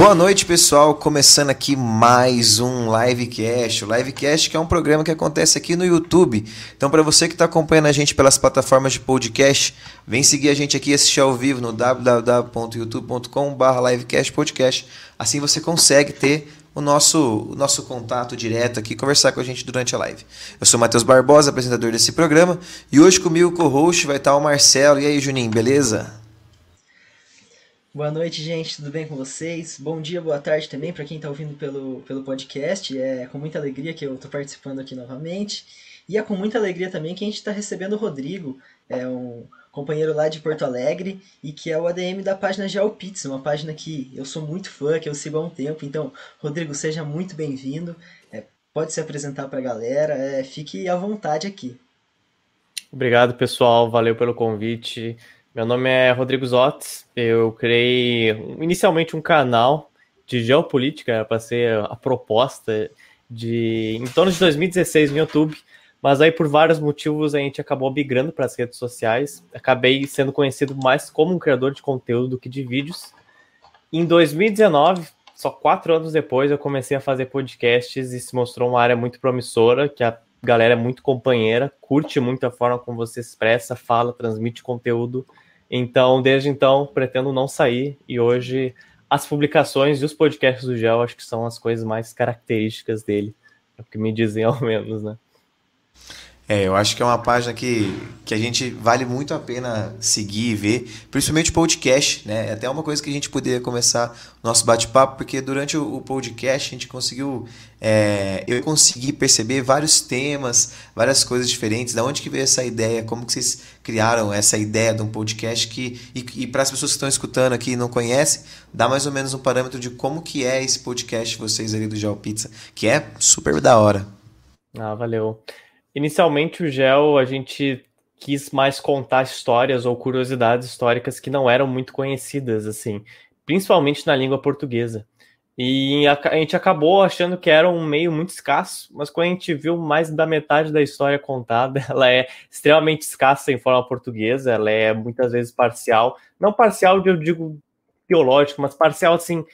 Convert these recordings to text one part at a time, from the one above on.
Boa noite, pessoal. Começando aqui mais um Livecast. O Livecast que é um programa que acontece aqui no YouTube. Então, para você que está acompanhando a gente pelas plataformas de podcast, vem seguir a gente aqui e assistir ao vivo no www.youtube.com.br livecastpodcast. Assim você consegue ter o nosso, o nosso contato direto aqui, conversar com a gente durante a live. Eu sou Matheus Barbosa, apresentador desse programa, e hoje comigo, co-host, vai estar o Marcelo. E aí, Juninho, beleza? Boa noite, gente. Tudo bem com vocês? Bom dia, boa tarde também para quem está ouvindo pelo, pelo podcast. É com muita alegria que eu estou participando aqui novamente. E é com muita alegria também que a gente está recebendo o Rodrigo, é um companheiro lá de Porto Alegre e que é o ADM da página GeoPizza, uma página que eu sou muito fã, que eu sigo há um tempo. Então, Rodrigo, seja muito bem-vindo. É, pode se apresentar para a galera, é, fique à vontade aqui. Obrigado, pessoal. Valeu pelo convite. Meu nome é Rodrigo Zotes. Eu criei inicialmente um canal de geopolítica para ser a proposta de em torno de 2016 no YouTube, mas aí por vários motivos a gente acabou migrando para as redes sociais. Acabei sendo conhecido mais como um criador de conteúdo do que de vídeos. Em 2019, só quatro anos depois, eu comecei a fazer podcasts e se mostrou uma área muito promissora, que a galera é muito companheira, curte muito a forma como você expressa, fala, transmite conteúdo. Então, desde então, pretendo não sair e hoje as publicações e os podcasts do Gel acho que são as coisas mais características dele, é o que me dizem ao menos, né? É, eu acho que é uma página que, que a gente vale muito a pena seguir e ver, principalmente o podcast, né? É até uma coisa que a gente poderia começar o nosso bate-papo, porque durante o, podcast a gente conseguiu, é, eu consegui perceber vários temas, várias coisas diferentes, da onde que veio essa ideia, como que vocês criaram essa ideia de um podcast que, e, e para as pessoas que estão escutando aqui e não conhecem, dá mais ou menos um parâmetro de como que é esse podcast vocês ali do Geo Pizza, que é super da hora. Ah, valeu. Inicialmente, o GEL, a gente quis mais contar histórias ou curiosidades históricas que não eram muito conhecidas, assim, principalmente na língua portuguesa. E a, gente acabou achando que era um meio muito escasso, mas quando a gente viu mais da metade da história contada, ela é extremamente escassa em forma portuguesa, ela é muitas vezes parcial. Não parcial, eu digo teológico, mas parcial, assim,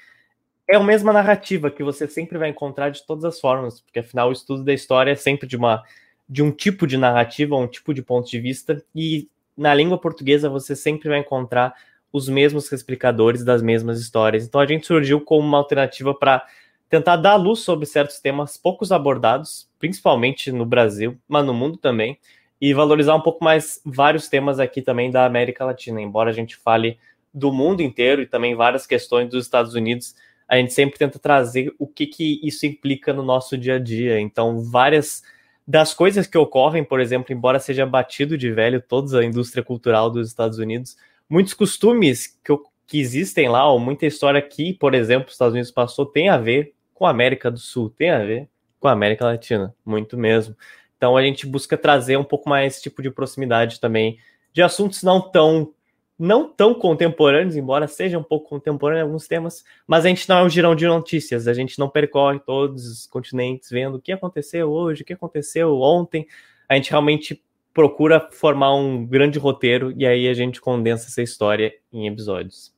é a mesma narrativa que você sempre vai encontrar de todas as formas, porque afinal o estudo da história é sempre de uma de um tipo de narrativa, um tipo de ponto de vista, e na língua portuguesa você sempre vai encontrar os mesmos explicadores das mesmas histórias. Então a gente surgiu como uma alternativa para tentar dar luz sobre certos temas poucos abordados, principalmente no Brasil, mas no mundo também, e valorizar um pouco mais vários temas aqui também da América Latina. Embora a gente fale do mundo inteiro e também várias questões dos Estados Unidos, a gente sempre tenta trazer o que, que isso implica no nosso dia a dia. Então, várias das coisas que ocorrem, por exemplo, embora seja batido de velho toda a indústria cultural dos Estados Unidos, muitos costumes que, que existem lá, ou muita história que, por exemplo, os Estados Unidos passou, tem a ver com a América do Sul, tem a ver com a América Latina, muito mesmo. Então a gente busca trazer um pouco mais esse tipo de proximidade também de assuntos não tão não tão contemporâneos, embora seja um pouco contemporâneo em alguns temas, mas a gente não é um girão de notícias, a gente não percorre todos os continentes vendo o que aconteceu hoje, o que aconteceu ontem. A gente realmente procura formar um grande roteiro e aí a gente condensa essa história em episódios.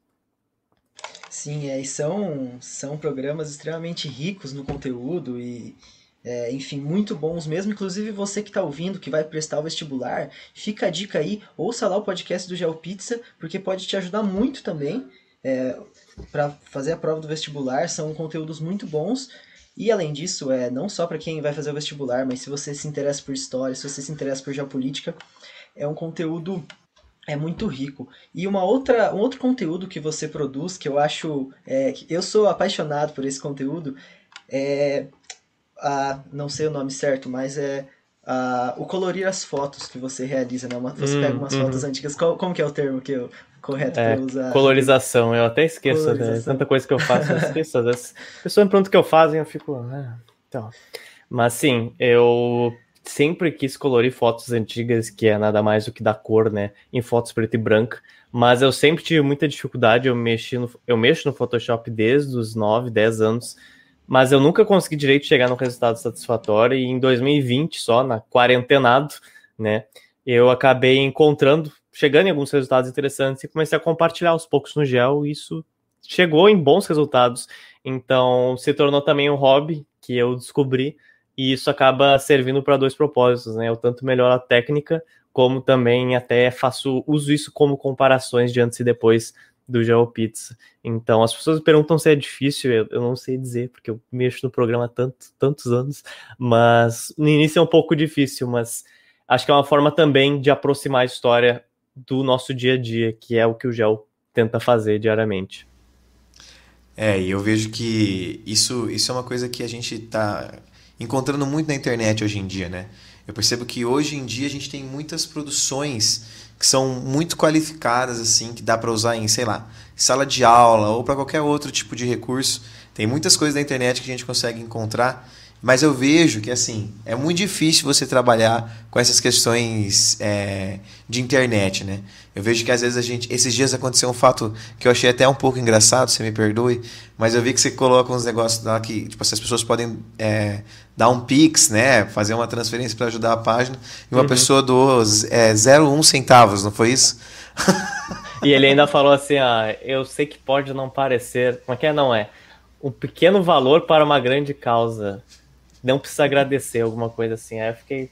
Sim, é, e são, são programas extremamente ricos no conteúdo e é, enfim, muito bons mesmo. Inclusive, você que está ouvindo, que vai prestar o vestibular, fica a dica aí, ouça lá o podcast do GeoPizza, porque pode te ajudar muito também é, para fazer a prova do vestibular. São conteúdos muito bons. E além disso, é não só para quem vai fazer o vestibular, mas se você se interessa por história, se você se interessa por geopolítica, é um conteúdo é muito rico. E uma outra, um outro conteúdo que você produz, que eu acho. É, eu sou apaixonado por esse conteúdo, é a, não sei o nome certo, mas é a, o colorir as fotos que você realiza, né? Uma, você hum, pega umas hum. fotos antigas, qual, como que é o termo que eu, correto é, para usar? Colorização, eu até esqueço, né? tanta coisa que eu faço, eu esqueço. Às vezes, a pessoa me pergunta o que eu faço e eu fico, ah, então. Mas sim, eu sempre quis colorir fotos antigas, que é nada mais do que dar cor, né? Em fotos preto e branco. Mas eu sempre tive muita dificuldade, eu, mexi no, eu mexo no Photoshop desde os 9, 10 anos mas eu nunca consegui direito chegar no resultado satisfatório e em 2020 só, na quarentenado, né, eu acabei encontrando, chegando em alguns resultados interessantes e comecei a compartilhar aos poucos no gel e isso chegou em bons resultados. Então, se tornou também um hobby que eu descobri, e isso acaba servindo para dois propósitos, né? Eu tanto melhoro a técnica, como também até faço uso isso como comparações de antes e depois do GeoPizza. Então, as pessoas perguntam se é difícil, eu, eu, não sei dizer, porque eu mexo no programa há tanto, tantos anos, mas no início é um pouco difícil, mas acho que é uma forma também de aproximar a história do nosso dia a dia, que é o que o Gel tenta fazer diariamente. É, e eu vejo que isso, isso é uma coisa que a gente está encontrando muito na internet hoje em dia, né? Eu percebo que hoje em dia a gente tem muitas produções que são muito qualificadas, assim, que dá para usar em, sei lá, sala de aula ou para qualquer outro tipo de recurso. Tem muitas coisas na internet que a gente consegue encontrar mas eu vejo que assim é muito difícil você trabalhar com essas questões é, de internet, né? Eu vejo que às vezes a gente. Esses dias aconteceu um fato que eu achei até um pouco engraçado, você me perdoe, mas eu vi que você coloca uns negócios lá que, tipo, as pessoas podem é, dar um Pix, né? Fazer uma transferência para ajudar a página, e uma uhum. pessoa doou é, 0,1 centavos, não foi isso? e ele ainda falou assim: ah, eu sei que pode não parecer. Como é que é? Não é? Um pequeno valor para uma grande causa não precisa agradecer, alguma coisa assim. Aí eu fiquei.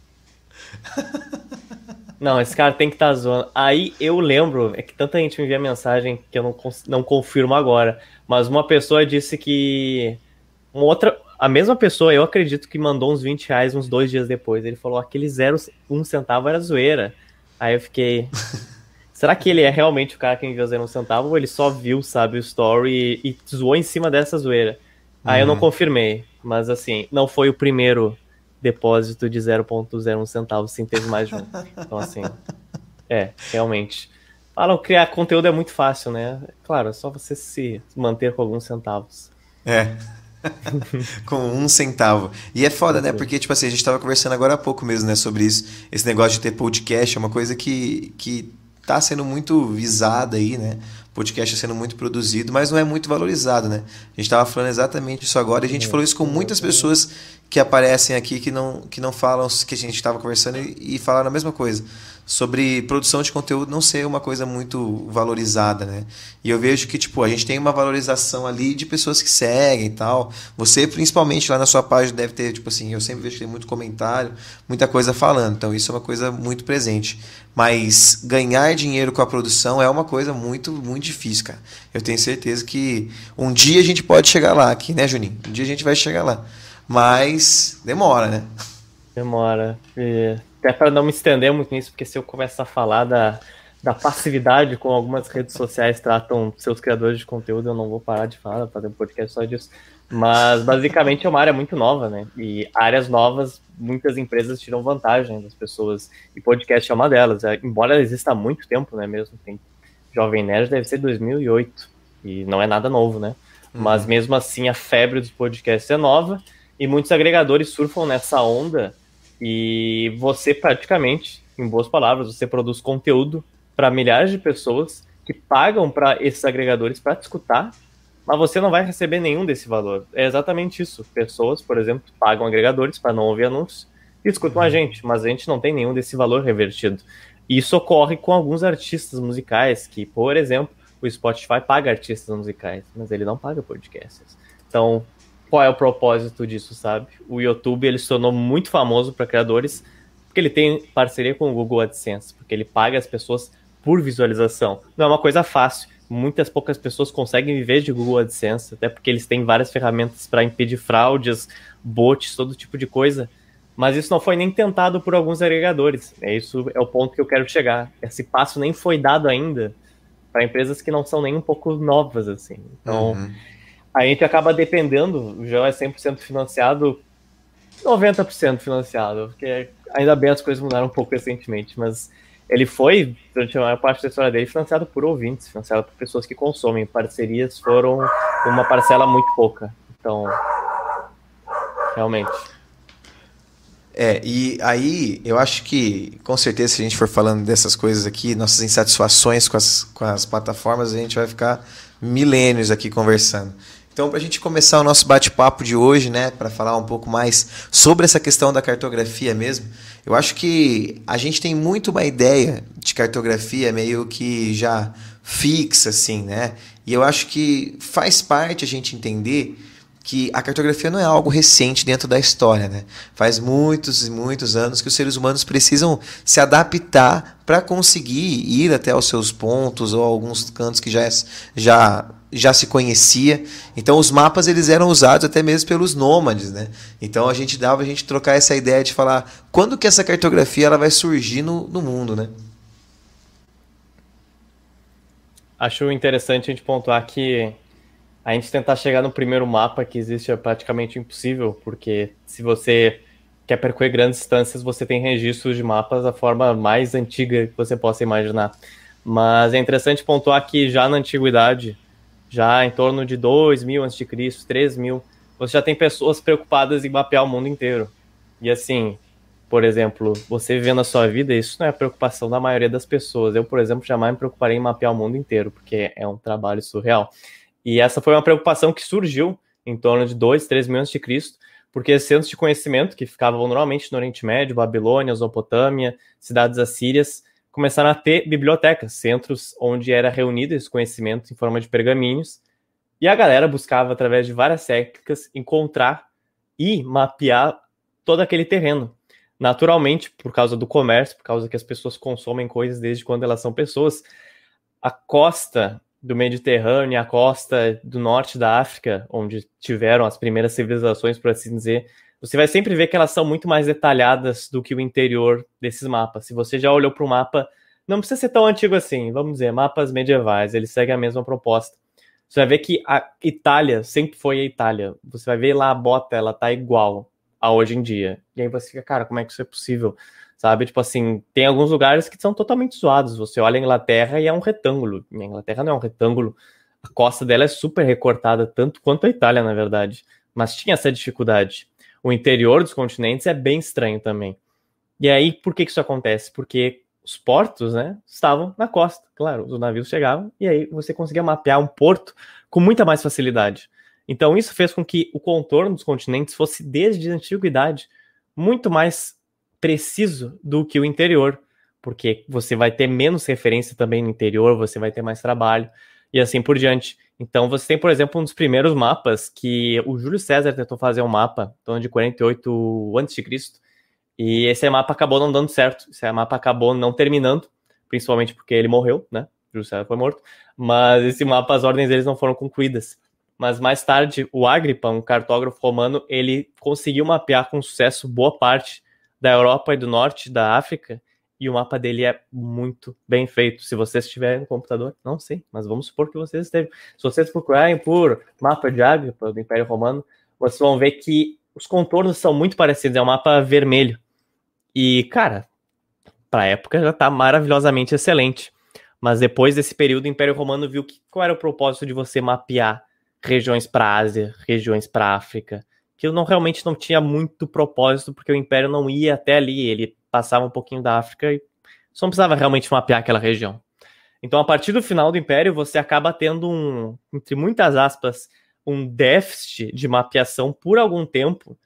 Não, esse cara tem que estar tá zoando. Aí eu lembro, é que tanta gente me envia mensagem que eu não, não confirmo agora, mas uma pessoa disse que. Uma outra. A mesma pessoa, eu acredito que mandou uns 20 reais uns dois dias depois. Ele falou aquele zero, um centavo era zoeira. Aí eu fiquei. Será que ele é realmente o cara que enviou zero um centavo ou ele só viu, sabe, o story e, e zoou em cima dessa zoeira? Aí eu não uhum. confirmei. Mas assim, não foi o primeiro depósito de 0,01 centavos, sim, teve mais de um. Então, assim, é, realmente. Falam criar conteúdo é muito fácil, né? Claro, é só você se manter com alguns centavos. É. com um centavo. E é foda, né? Porque, tipo assim, a gente tava conversando agora há pouco mesmo, né, sobre isso. Esse negócio de ter podcast é uma coisa que, que tá sendo muito visada aí, né? Podcast sendo muito produzido, mas não é muito valorizado, né? A gente estava falando exatamente isso agora e a gente falou isso com muitas pessoas que aparecem aqui que não, que não falam, que a gente estava conversando e, e falaram a mesma coisa sobre produção de conteúdo não ser uma coisa muito valorizada, né? E eu vejo que, tipo, a gente tem uma valorização ali de pessoas que seguem e tal. Você, principalmente, lá na sua página deve ter, tipo assim, eu sempre vejo que tem muito comentário, muita coisa falando. Então, isso é uma coisa muito presente. Mas ganhar dinheiro com a produção é uma coisa muito, muito difícil, cara. Eu tenho certeza que um dia a gente pode chegar lá aqui, né, Juninho? Um dia a gente vai chegar lá. Mas demora, né? Demora. E até para não me estender muito nisso, porque se eu começar a falar da, da passividade como algumas redes sociais tratam seus criadores de conteúdo, eu não vou parar de falar, fazer um podcast só disso. Mas basicamente é uma área muito nova, né? E áreas novas, muitas empresas tiram vantagem das pessoas. E podcast é uma delas. É, embora exista há muito tempo, né? Mesmo tem Jovem Nerd deve ser 2008 e não é nada novo, né? Uhum. Mas mesmo assim a febre dos podcasts é nova e muitos agregadores surfam nessa onda e você praticamente, em boas palavras, você produz conteúdo para milhares de pessoas que pagam para esses agregadores para te escutar, mas você não vai receber nenhum desse valor. É exatamente isso. Pessoas, por exemplo, pagam agregadores para não ouvir anúncios e escutam a gente, mas a gente não tem nenhum desse valor revertido. Isso ocorre com alguns artistas musicais, que, por exemplo, o Spotify paga artistas musicais, mas ele não paga podcasts. Então, qual é o propósito disso, sabe? O YouTube ele se tornou muito famoso para criadores porque ele tem parceria com o Google AdSense, porque ele paga as pessoas por visualização. Não é uma coisa fácil. Muitas poucas pessoas conseguem viver de Google AdSense, até porque eles têm várias ferramentas para impedir fraudes, bots, todo tipo de coisa. Mas isso não foi nem tentado por alguns agregadores. É isso é o ponto que eu quero chegar. Esse passo nem foi dado ainda para empresas que não são nem um pouco novas assim. Então, uhum a gente acaba dependendo, o GEO é 100% financiado, 90% financiado, porque ainda bem as coisas mudaram um pouco recentemente, mas ele foi, durante a maior parte da história dele, financiado por ouvintes, financiado por pessoas que consomem. Parcerias foram uma parcela muito pouca. Então, realmente. É, e aí eu acho que, com certeza, se a gente for falando dessas coisas aqui, nossas insatisfações com as, com as plataformas, a gente vai ficar milênios aqui conversando. Então, para a gente começar o nosso bate-papo de hoje, né, para falar um pouco mais sobre essa questão da cartografia mesmo, eu acho que a gente tem muito uma ideia de cartografia meio que já fixa, assim, né? E eu acho que faz parte a gente entender que a cartografia não é algo recente dentro da história, né? Faz muitos e muitos anos que os seres humanos precisam se adaptar para conseguir ir até os seus pontos ou alguns cantos que já, já, já se conhecia. Então os mapas eles eram usados até mesmo pelos nômades, né? Então a gente dava a gente trocar essa ideia de falar quando que essa cartografia ela vai surgir no, no mundo, né? Acho interessante a gente pontuar que a gente tentar chegar no primeiro mapa que existe é praticamente impossível, porque se você quer percorrer grandes distâncias, você tem registros de mapas da forma mais antiga que você possa imaginar. Mas é interessante pontuar que já na antiguidade, já em torno de 2000 a.C., 3000, você já tem pessoas preocupadas em mapear o mundo inteiro. E assim, por exemplo, você vivendo a sua vida, isso não é a preocupação da maioria das pessoas. Eu, por exemplo, jamais me preocuparei em mapear o mundo inteiro, porque é um trabalho surreal. E essa foi uma preocupação que surgiu em torno de 2, 3 mil antes de Cristo, porque centros de conhecimento que ficavam normalmente no Oriente Médio, Babilônia, Mesopotâmia, cidades assírias, começaram a ter bibliotecas, centros onde era reunido esse conhecimento em forma de pergaminhos, e a galera buscava, através de várias técnicas, encontrar e mapear todo aquele terreno. Naturalmente, por causa do comércio, por causa que as pessoas consomem coisas desde quando elas são pessoas, a costa do Mediterrâneo, a costa do norte da África, onde tiveram as primeiras civilizações, por assim dizer, você vai sempre ver que elas são muito mais detalhadas do que o interior desses mapas. Se você já olhou para o mapa, não precisa ser tão antigo assim, vamos dizer, mapas medievais, eles seguem a mesma proposta. Você vai ver que a Itália sempre foi a Itália. Você vai ver lá a bota, ela tá igual a hoje em dia. E aí você fica, cara, como é que isso é possível? sabe? Tipo assim, tem alguns lugares que são totalmente zoados. Você olha a Inglaterra e é um retângulo. E a Inglaterra não é um retângulo. A costa dela é super recortada, tanto quanto a Itália, na verdade. Mas tinha essa dificuldade. O interior dos continentes é bem estranho também. E aí, por que, que isso acontece? Porque os portos, né, estavam na costa. Claro, os navios chegavam e aí você conseguia mapear um porto com muita mais facilidade. Então, isso fez com que o contorno dos continentes fosse, desde a antiguidade, muito mais preciso do que o interior, porque você vai ter menos referência também no interior, você vai ter mais trabalho e assim por diante. Então você tem, por exemplo, um dos primeiros mapas que o Júlio César tentou fazer um mapa, então de 48 a.C., e esse mapa acabou não dando certo, esse mapa acabou não terminando, principalmente porque ele morreu, né? Júlio César foi morto, mas esse mapa, as ordens deles não foram concluídas. Mas mais tarde, o Agripa, um cartógrafo romano, ele conseguiu mapear com sucesso boa parte da Europa e do norte da África, e o mapa dele é muito bem feito. Se vocês estiverem no computador, não sei, mas vamos supor que vocês estejam. Se vocês procurarem por mapa de África do Império Romano, vocês vão ver que os contornos são muito parecidos, é um mapa vermelho. E, cara, para a época já está maravilhosamente excelente. Mas depois desse período, o Império Romano viu que qual era o propósito de você mapear regiões para Ásia, regiões para África, que não realmente não tinha muito propósito, porque o Império não ia até ali, ele passava um pouquinho da África e só não precisava realmente mapear aquela região. Então, a partir do final do Império, você acaba tendo um, entre muitas aspas, um déficit de mapeação por algum tempo,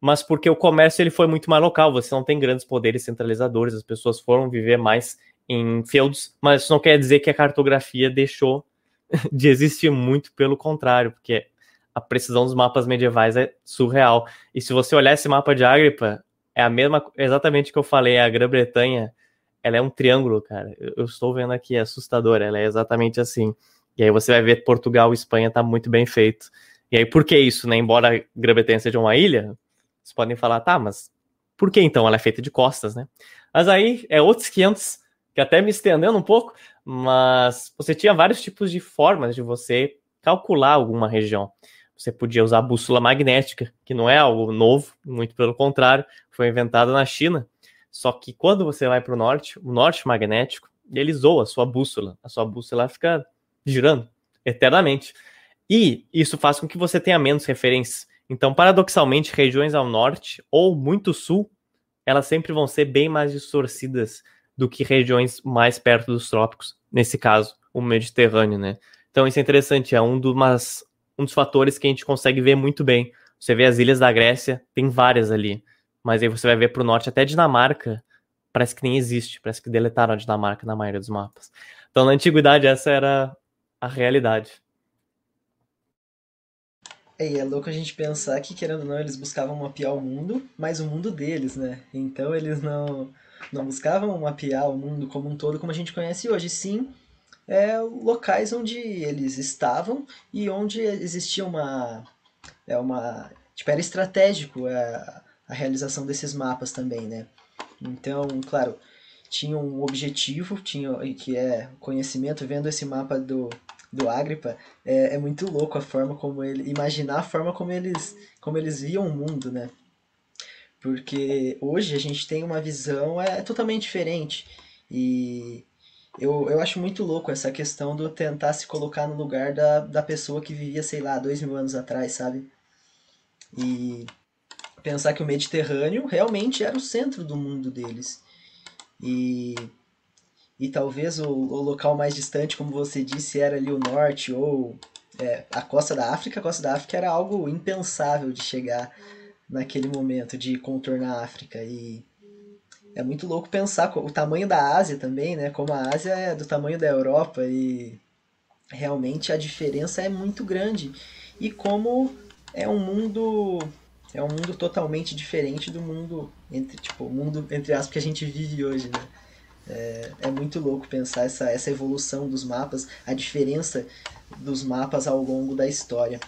mas porque o comércio ele foi muito mais local, você não tem grandes poderes centralizadores, as pessoas foram viver mais em feudos, mas isso não quer dizer que a cartografia deixou de existir muito pelo contrário, porque a precisão dos mapas medievais é surreal. E se você olhar esse mapa de Agripa, é a mesma, exatamente que eu falei, a Grã-Bretanha, ela é um triângulo, cara. Eu, eu estou vendo aqui, é assustador, ela é exatamente assim. E aí você vai ver Portugal e Espanha tá muito bem feito. E aí por que isso, né? Embora a Grã-Bretanha seja uma ilha, vocês podem falar, tá, mas por que então ela é feita de costas, né? Mas aí é outros 500, que até me estendendo um pouco, mas você tinha vários tipos de formas de você calcular alguma região. Você podia usar bússola magnética, que não é algo novo, muito pelo contrário, foi inventado na China. Só que quando você vai para o norte, o norte magnético, ele zoa a sua bússola. A sua bússola fica girando eternamente. E isso faz com que você tenha menos referências. Então, paradoxalmente, regiões ao norte ou muito sul, elas sempre vão ser bem mais distorcidas do que regiões mais perto dos trópicos, nesse caso, o Mediterrâneo, né? Então, isso é interessante, é um, do, umas, um dos fatores que a gente consegue ver muito bem. Você vê as ilhas da Grécia, tem várias ali. Mas aí você vai ver para o norte, até Dinamarca, parece que nem existe. Parece que deletaram a Dinamarca na maioria dos mapas. Então, na antiguidade, essa era a realidade. É, é louco a gente pensar que, querendo ou não, eles buscavam mapear o mundo, mas o mundo deles, né? Então eles não, não buscavam mapear o mundo como um todo como a gente conhece hoje, sim é, locais onde eles estavam e onde existia uma. É uma tipo, era estratégico a, a realização desses mapas também, né? Então, claro, tinha um objetivo, tinha que é conhecimento, vendo esse mapa do, do Agripa, é, é muito louco a forma como ele. Imaginar a forma como eles, como eles viam o mundo, né? Porque hoje a gente tem uma visão é, totalmente diferente. E eu, eu acho muito louco essa questão do tentar se colocar no lugar da, da pessoa que vivia, sei lá, dois mil anos atrás, sabe? E pensar que o Mediterrâneo realmente era o centro do mundo deles. E e talvez o, o local mais distante, como você disse, era ali o norte ou é, a costa da África. A costa da África era algo impensável de chegar naquele momento, de contornar a África. E é muito louco pensar o tamanho da Ásia também, né? Como a Ásia é do tamanho da Europa e realmente a diferença é muito grande. E como é um mundo é um mundo totalmente diferente do mundo entre tipo mundo entre aspas que a gente vive hoje, né? É, é muito louco pensar essa, essa evolução dos mapas, a diferença dos mapas ao longo da história.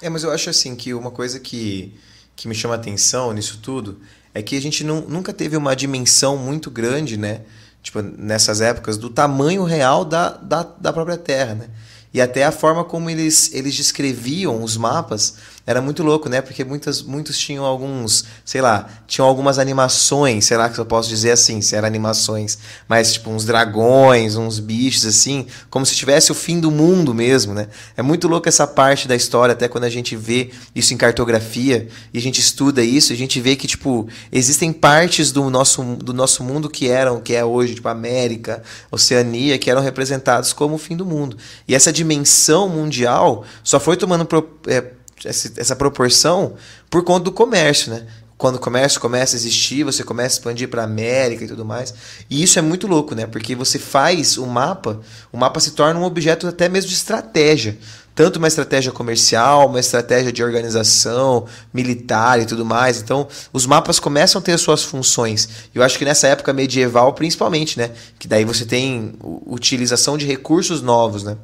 É, mas eu acho assim que uma coisa que, que me chama atenção nisso tudo é que a gente não, nunca teve uma dimensão muito grande, né? Tipo, nessas épocas, do tamanho real da, da, da própria Terra, né? E até a forma como eles, eles descreviam os mapas era muito louco, né? Porque muitas, muitos tinham alguns, sei lá, tinham algumas animações, sei lá que eu posso dizer assim, se eram animações, mas tipo uns dragões, uns bichos assim, como se tivesse o fim do mundo mesmo, né? É muito louco essa parte da história, até quando a gente vê isso em cartografia e a gente estuda isso, a gente vê que tipo existem partes do nosso, do nosso mundo que eram, que é hoje, tipo América, Oceania, que eram representados como o fim do mundo. E essa dimensão mundial só foi tomando pro, é, essa proporção por conta do comércio, né? Quando o comércio começa a existir, você começa a expandir para a América e tudo mais. E isso é muito louco, né? Porque você faz o mapa, o mapa se torna um objeto até mesmo de estratégia. Tanto uma estratégia comercial, uma estratégia de organização, militar e tudo mais. Então, os mapas começam a ter as suas funções. Eu acho que nessa época medieval, principalmente, né? Que daí você tem utilização de recursos novos, né?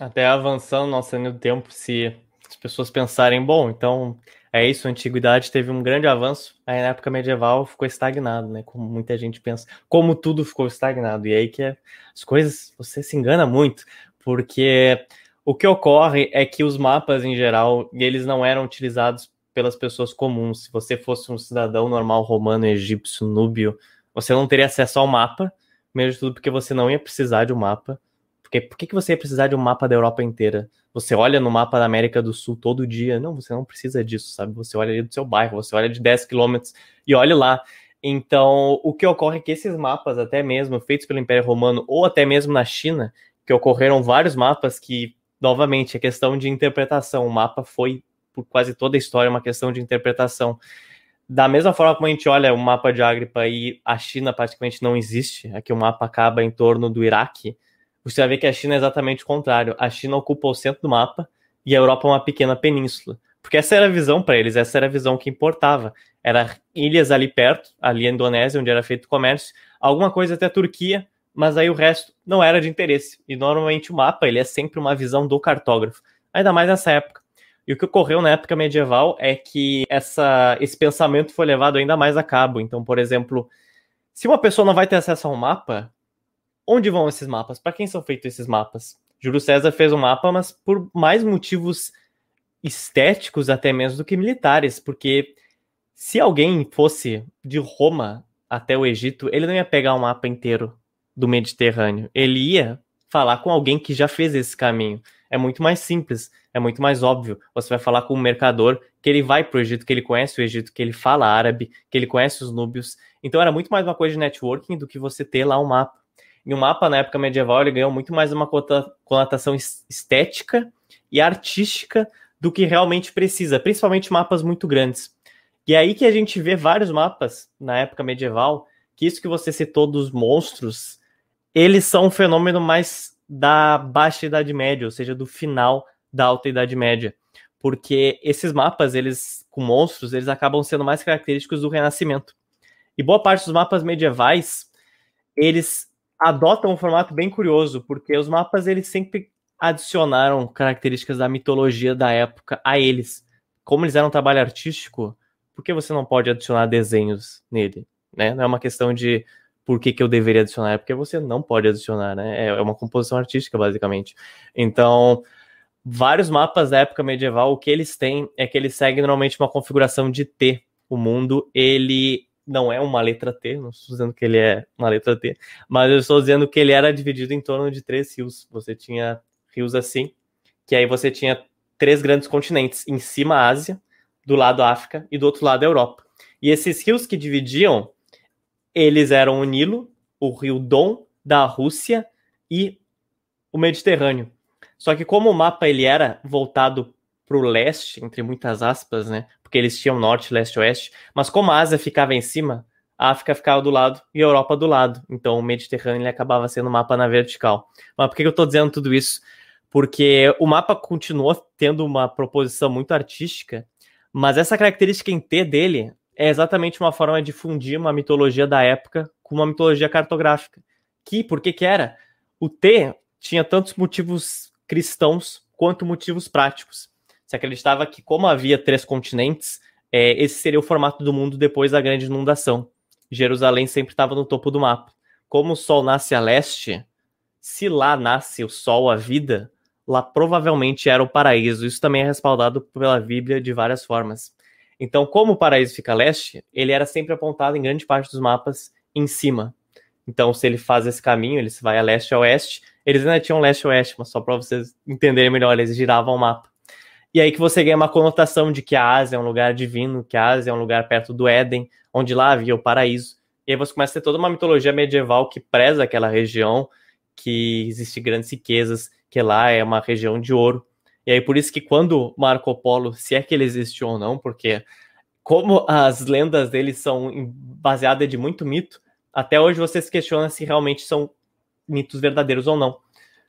Até avançando nossa linha do tempo, se as pessoas pensarem, bom, então é isso, a antiguidade teve um grande avanço, aí na época medieval ficou estagnado, né? Como muita gente pensa, como tudo ficou estagnado. E aí que é, as coisas, você se engana muito, porque o que ocorre é que os mapas em geral, eles não eram utilizados pelas pessoas comuns. Se você fosse um cidadão normal romano, egípcio, núbio, você não teria acesso ao mapa, mesmo tudo porque você não ia precisar de um mapa. Porque por que, que você ia precisar de um mapa da Europa inteira? Você olha no mapa da América do Sul todo dia. Não, você não precisa disso, sabe? Você olha ali do seu bairro, você olha de 10 quilômetros e olha lá. Então, o que ocorre é que esses mapas, até mesmo feitos pelo Império Romano ou até mesmo na China, que ocorreram vários mapas que, novamente, é questão de interpretação. O mapa foi, por quase toda a história, uma questão de interpretação. Da mesma forma como a gente olha o mapa de Agripa e a China praticamente não existe, aqui o mapa acaba em torno do Iraque, você vai ver que a China é exatamente o contrário. A China ocupa o centro do mapa e a Europa é uma pequena península. Porque essa era a visão para eles, essa era a visão que importava. Era ilhas ali perto, ali a Indonésia, onde era feito o comércio, alguma coisa até a Turquia, mas aí o resto não era de interesse. E normalmente o mapa ele é sempre uma visão do cartógrafo, ainda mais nessa época. E o que ocorreu na época medieval é que essa, esse pensamento foi levado ainda mais a cabo. Então, por exemplo, se uma pessoa não vai ter acesso a um mapa, onde vão esses mapas? Para quem são feitos esses mapas? Júlio César fez um mapa, mas por mais motivos estéticos até mesmo do que militares, porque se alguém fosse de Roma até o Egito, ele não ia pegar um mapa inteiro do Mediterrâneo. Ele ia falar com alguém que já fez esse caminho. É muito mais simples, é muito mais óbvio. Você vai falar com um mercador que ele vai para o Egito, que ele conhece o Egito, que ele fala árabe, que ele conhece os núbios. Então era muito mais uma coisa de networking do que você ter lá um mapa. E o mapa na época medieval ele ganhou muito mais uma conotação estética e artística do que realmente precisa, principalmente mapas muito grandes. E é aí que a gente vê vários mapas na época medieval, que isso que você citou dos monstros, eles são um fenômeno mais da baixa Idade Média, ou seja, do final da Alta Idade Média. Porque esses mapas, eles com monstros, eles acabam sendo mais característicos do Renascimento. E boa parte dos mapas medievais, eles adotam um formato bem curioso, porque os mapas eles sempre adicionaram características da mitologia da época a eles. Como eles eram um trabalho artístico, por que você não pode adicionar desenhos nele? Né? Não é uma questão de por que, que eu deveria adicionar, é porque você não pode adicionar, né? É, é uma composição artística, basicamente. Então, vários mapas da época medieval, o que eles têm é que eles seguem normalmente uma configuração de T. O mundo, ele não é uma letra T, não estou dizendo que ele é uma letra T, mas eu estou dizendo que ele era dividido em torno de três rios. Você tinha rios assim, que aí você tinha três grandes continentes, em cima a Ásia, do lado a África e do outro lado a Europa. E esses rios que dividiam, eles eram o Nilo, o rio Don da Rússia e o Mediterrâneo. Só que como o mapa ele era voltado para o leste, entre muitas aspas, né? Porque eles tinham norte, leste, oeste. Mas como a Ásia ficava em cima, a África ficava do lado e a Europa do lado. Então o Mediterrâneo ele acabava sendo um mapa na vertical. Mas por que eu estou dizendo tudo isso? Porque o mapa continuou tendo uma proposição muito artística, mas essa característica em T dele é exatamente uma forma de fundir uma mitologia da época com uma mitologia cartográfica. Que, por que que era? O T tinha tantos motivos cristãos quanto motivos práticos. Se acreditava que, como havia três continentes, é, esse seria o formato do mundo depois da grande inundação. Jerusalém sempre estava no topo do mapa. Como o Sol nasce a leste, se lá nasce o Sol, a vida, lá provavelmente era o paraíso. Isso também é respaldado pela Bíblia de várias formas. Então, como o paraíso fica a leste, ele era sempre apontado em grande parte dos mapas em cima. Então, se ele faz esse caminho, ele vai a leste a oeste, eles ainda tinham leste a oeste, mas só para vocês entenderem melhor, eles giravam o mapa. E aí que você ganha uma conotação de que a Ásia é um lugar divino, que a Ásia é um lugar perto do Éden, onde lá havia o paraíso. E aí você começa a ter toda uma mitologia medieval que preza aquela região, que existe grandes riquezas, que lá é uma região de ouro. E aí por isso que quando Marco Polo, se é que ele existiu ou não, porque como as lendas dele são baseadas de muito mito, até hoje você se questiona se realmente são mitos verdadeiros ou não.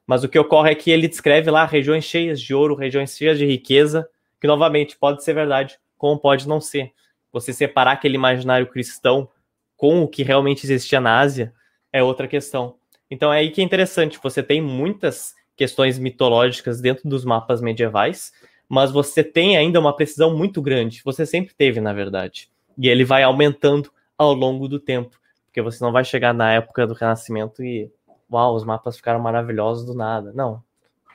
Mas o que ocorre é que ele descreve lá regiões cheias de ouro, regiões cheias de riqueza, que novamente pode ser verdade, como pode não ser. Você separar aquele imaginário cristão com o que realmente existia na Ásia é outra questão. Então é aí que é interessante, você tem muitas questões mitológicas dentro dos mapas medievais, mas você tem ainda uma precisão muito grande. Você sempre teve, na verdade. E ele vai aumentando ao longo do tempo, porque você não vai chegar na época do Renascimento e uau, os mapas ficaram maravilhosos do nada. Não.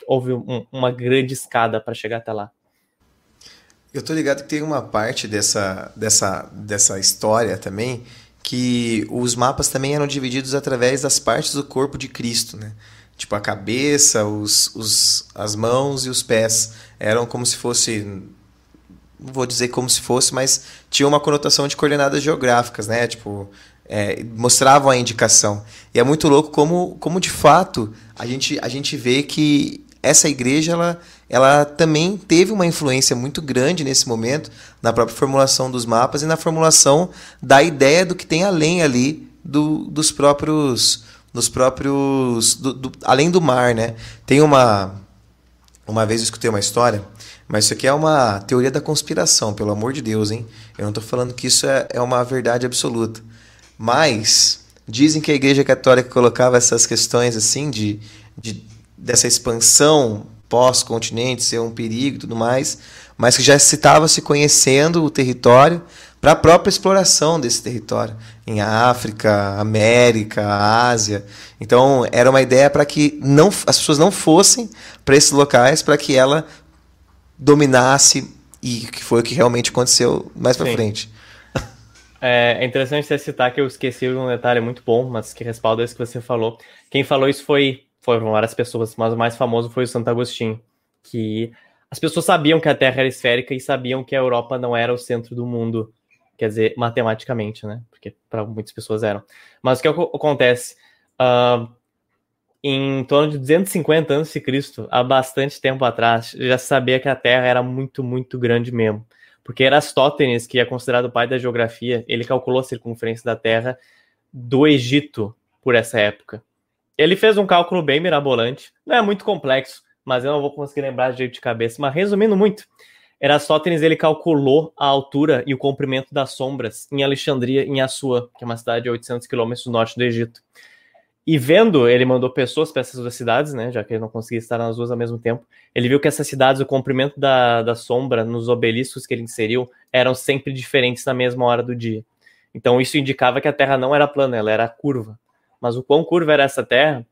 Houve um, uma grande escada para chegar até lá. Eu tô ligado que tem uma parte dessa, dessa, dessa história também que os mapas também eram divididos através das partes do corpo de Cristo, né? Tipo a cabeça, os, os, as mãos e os pés eram como se fosse não vou dizer como se fosse, mas tinha uma conotação de coordenadas geográficas, né? Tipo, é, mostravam a indicação. E é muito louco como, como de fato a gente, a gente vê que essa igreja ela, ela também teve uma influência muito grande nesse momento na própria formulação dos mapas e na formulação da ideia do que tem além ali do, dos próprios dos próprios do, do, além do mar né? Tem uma uma vez eu escutei uma história mas isso aqui é uma teoria da conspiração pelo amor de Deus hein? Eu não estou falando que isso é, é uma verdade absoluta mas dizem que a Igreja Católica colocava essas questões assim de, de dessa expansão pós-continente ser um perigo e tudo mais, mas que já estava se conhecendo o território para a própria exploração desse território em África, América, Ásia. Então era uma ideia para que não as pessoas não fossem para esses locais para que ela dominasse e que foi o que realmente aconteceu mais para frente. É, é interessante você citar que eu esqueci um detalhe muito bom, mas que respalda isso que você falou. Quem falou isso foi foram várias pessoas, mas o mais famoso foi o Santo Agostinho, que as pessoas sabiam que a Terra era esférica e sabiam que a Europa não era o centro do mundo, quer dizer, matematicamente, né? Porque para muitas pessoas eram. Mas o que acontece? Uh, em torno de 250 anos de Cristo, há bastante tempo atrás, já sabia que a Terra era muito, muito grande mesmo. Porque Erastótenes, que é considerado o pai da geografia, ele calculou a circunferência da Terra do Egito por essa época. Ele fez um cálculo bem mirabolante, não é muito complexo, mas eu não vou conseguir lembrar de jeito de cabeça. Mas resumindo muito, Erastótenes ele calculou a altura e o comprimento das sombras em Alexandria, em Assua, que é uma cidade a 800 quilômetros do norte do Egito. E vendo, ele mandou pessoas para essas duas cidades, né? Já que ele não conseguia estar nas duas ao mesmo tempo. Ele viu que essas cidades, o comprimento da, da sombra nos obeliscos que ele inseriu eram sempre diferentes na mesma hora do dia. Então isso indicava que a Terra não era plana, ela era curva. Mas o quão curva era essa Terra?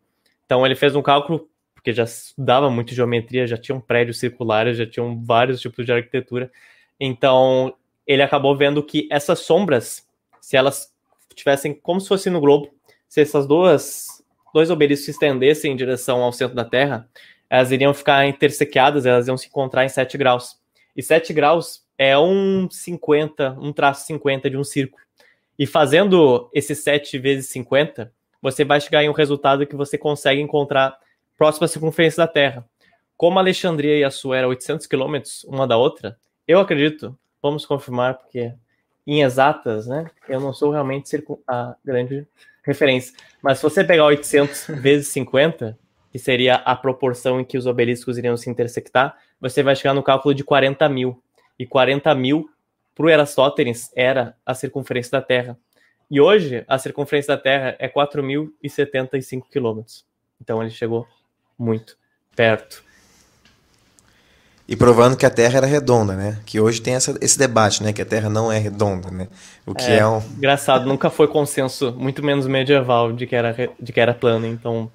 Então ele fez um cálculo, porque já estudava muito geometria, já tinham prédios circulares, já tinham vários tipos de arquitetura. Então ele acabou vendo que essas sombras, se elas tivessem como se fosse no globo, se essas duas dois obeliscos se estendessem em direção ao centro da Terra, elas iriam ficar intersequeadas, elas iam se encontrar em 7 graus. E 7 graus é um 50, um traço 50 de um círculo. E fazendo esse 7 vezes 50, você vai chegar em um resultado que você consegue encontrar próximo à circunferência da Terra. Como Alexandria e a sua eram 800 quilômetros uma da outra, eu acredito, vamos confirmar, porque em exatas, né, eu não sou realmente a grande referência. Mas se você pegar 800 vezes 50, que seria a proporção em que os obeliscos iriam se intersectar, você vai chegar no cálculo de 40 mil. E 40 mil, para o Erastótenes, era a circunferência da Terra. E hoje, a circunferência da Terra é 4.075 quilômetros. Então ele chegou muito perto. E provando que a Terra era redonda, né? Que hoje tem essa, esse debate, né? Que a Terra não é redonda, né? O que é, é um... Engraçado, nunca foi consenso, muito menos medieval, de que era, de que era plano, então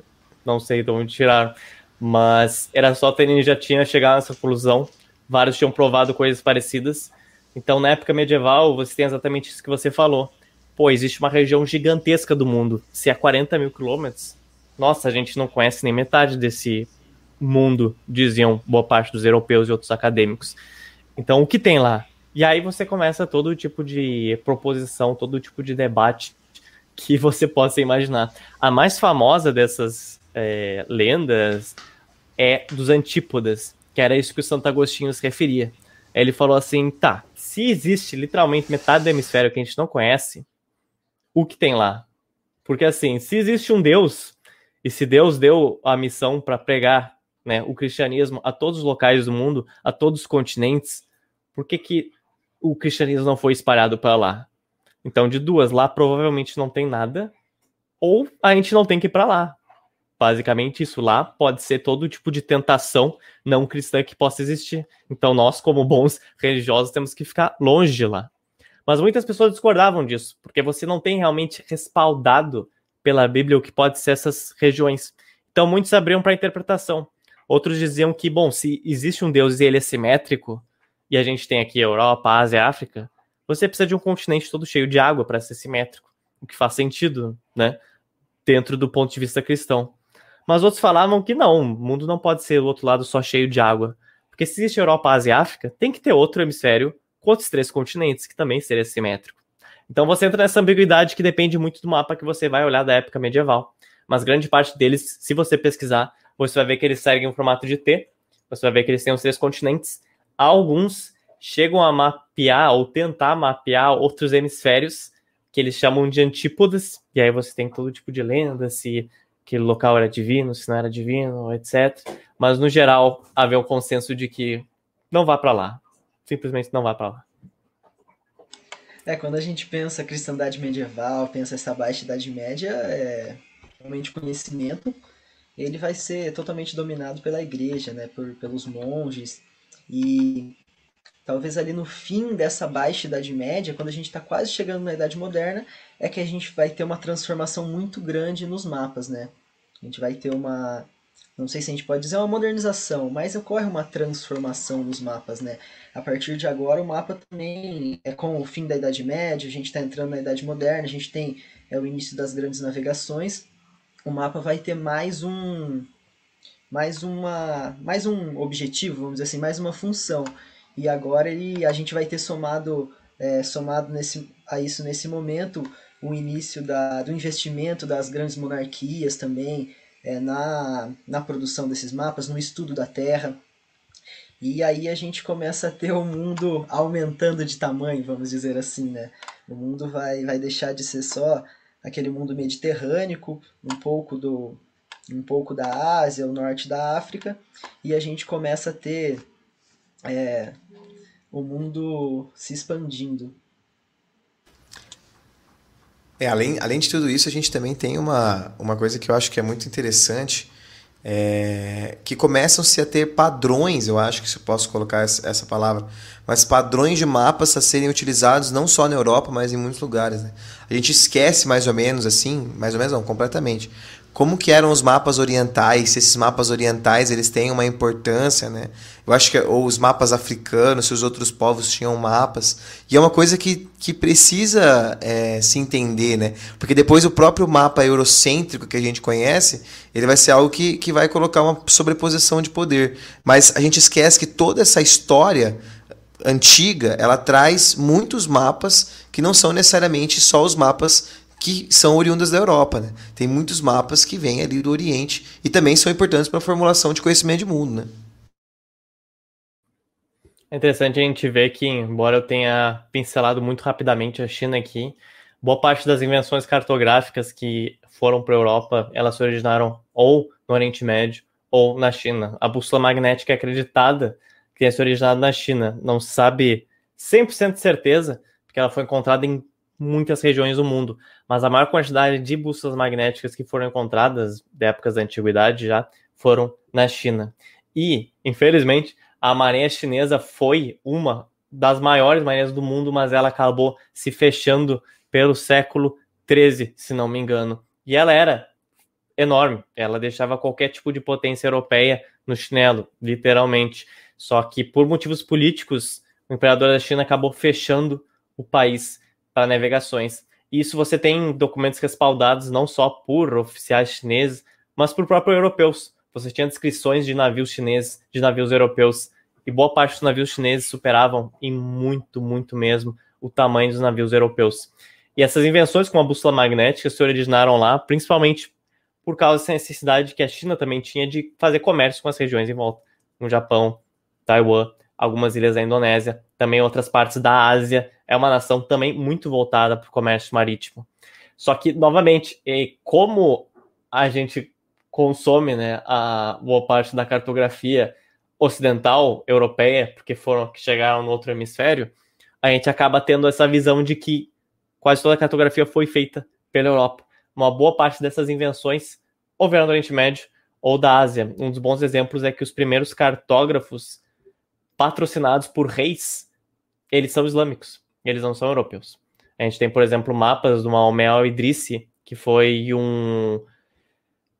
não sei de onde tiraram. Mas era só Aristóteles já tinha chegado nessa conclusão, vários tinham provado coisas parecidas. Então, na época medieval, você tem exatamente isso que você falou. Pô, existe uma região gigantesca do mundo. Se é 40 mil quilômetros, nossa, a gente não conhece nem metade desse mundo, diziam boa parte dos europeus e outros acadêmicos. Então, o que tem lá? E aí você começa todo tipo de proposição, todo tipo de debate que você possa imaginar. A mais famosa dessas é, lendas é dos Antípodas, que era isso que o Santo Agostinho se referia. Ele falou assim: tá, se existe literalmente metade do hemisfério que a gente não conhece, o que tem lá? Porque assim, se existe um Deus, e se Deus deu a missão para pregar né, o cristianismo a todos os locais do mundo, a todos os continentes, por que, que o cristianismo não foi espalhado para lá? Então, de duas, lá provavelmente não tem nada, ou a gente não tem que ir para lá. Basicamente, isso lá pode ser todo tipo de tentação não cristã que possa existir. Então, nós, como bons religiosos, temos que ficar longe de lá. Mas muitas pessoas discordavam disso, porque você não tem realmente respaldado pela Bíblia o que pode ser essas regiões. Então, muitos abriam para interpretação. Outros diziam que, bom, se existe um Deus e ele é simétrico, e a gente tem aqui Europa, Ásia, África, você precisa de um continente todo cheio de água para ser simétrico, o que faz sentido, né? Dentro do ponto de vista cristão. Mas outros falavam que não, o mundo não pode ser o outro lado só cheio de água. Porque se existe Europa, Ásia e África, tem que ter outro hemisfério com outros três continentes, que também seria simétrico. Então você entra nessa ambiguidade que depende muito do mapa que você vai olhar da época medieval. Mas grande parte deles, se você pesquisar, você vai ver que eles seguem o formato de T, você vai ver que eles têm os três continentes. Alguns chegam a mapear ou tentar mapear outros hemisférios que eles chamam de antípodas, e aí você tem todo tipo de lenda, se aquele local era divino, se não era divino, etc. Mas no geral, havia um consenso de que não vá para lá. Simplesmente não vá para lá. É, quando a gente pensa cristandade medieval, pensa essa baixa idade média, é realmente conhecimento ele vai ser totalmente dominado pela igreja, né, por, pelos monges. E talvez ali no fim dessa baixa Idade Média, quando a gente está quase chegando na Idade Moderna, é que a gente vai ter uma transformação muito grande nos mapas, né? A gente vai ter uma, não sei se a gente pode dizer uma modernização, mas ocorre uma transformação nos mapas, né? A partir de agora, o mapa também é com o fim da Idade Média, a gente está entrando na Idade Moderna, a gente tem é o início das grandes navegações, o mapa vai ter mais um mais uma mais um objetivo, vamos dizer assim, mais uma função. E agora ele a gente vai ter somado é, somado nesse a isso nesse momento o início da, do investimento das grandes monarquias também, é, na, na produção desses mapas, no estudo da Terra. E aí a gente começa a ter o mundo aumentando de tamanho, vamos dizer assim, né? O mundo vai, vai deixar de ser só aquele mundo mediterrâneo, um pouco do um pouco da Ásia, o norte da África, e a gente começa a ter é, o mundo se expandindo. É, além, além de tudo isso, a gente também tem uma, uma coisa que eu acho que é muito interessante, é, que começam-se a ter padrões, eu acho que se eu posso colocar essa, essa, palavra, mas padrões de mapas a serem utilizados não só na Europa, mas em muitos lugares. Né? A gente esquece mais ou menos assim, mais ou menos não, completamente, como que eram os mapas orientais, se esses mapas orientais eles têm uma importância, né? Eu acho que ou os mapas africanos, se os outros povos tinham mapas. E é uma coisa que, que precisa é, se entender, né? Porque depois o próprio mapa eurocêntrico que a gente conhece, ele vai ser algo que, que vai colocar uma sobreposição de poder. Mas a gente esquece que toda essa história antiga, ela traz muitos mapas que não são necessariamente só os mapas que são oriundas da Europa. Né? Tem muitos mapas que vêm ali do Oriente e também são importantes para a formulação de conhecimento de mundo. Né? É interessante a gente ver que, embora eu tenha pincelado muito rapidamente a China aqui, boa parte das invenções cartográficas que foram para a Europa, elas se originaram ou no Oriente Médio ou na China. A bússola magnética é acreditada que tenha se originado na China. Não se sabe 100% de certeza, porque ela foi encontrada em muitas regiões do mundo, mas a maior quantidade de bússolas magnéticas que foram encontradas de épocas da antiguidade já foram na China. E, infelizmente, a marinha chinesa foi uma das maiores marinhas do mundo, mas ela acabou se fechando pelo século 13, se não me engano. E ela era enorme, ela deixava qualquer tipo de potência europeia no chinelo, literalmente. Só que por motivos políticos, o imperador da China acabou fechando o país para navegações. Isso você tem documentos respaldados não só por oficiais chineses, mas por próprios europeus. Você tinha descrições de navios chineses, de navios europeus, e boa parte dos navios chineses superavam em muito, muito mesmo o tamanho dos navios europeus. E essas invenções com a bússola magnética se originaram lá, principalmente por causa dessa necessidade que a China também tinha de fazer comércio com as regiões em volta, no Japão, Taiwan, algumas ilhas da Indonésia, também outras partes da Ásia. É uma nação também muito voltada para o comércio marítimo. Só que, novamente, como a gente consome né, a boa parte da cartografia ocidental europeia, porque foram que chegaram no outro hemisfério, a gente acaba tendo essa visão de que quase toda a cartografia foi feita pela Europa. Uma boa parte dessas invenções ou do Oriente Médio ou da Ásia. Um dos bons exemplos é que os primeiros cartógrafos patrocinados por reis, eles são islâmicos, eles não são europeus. A gente tem, por exemplo, mapas do Maomé al-Idrisi, que foi um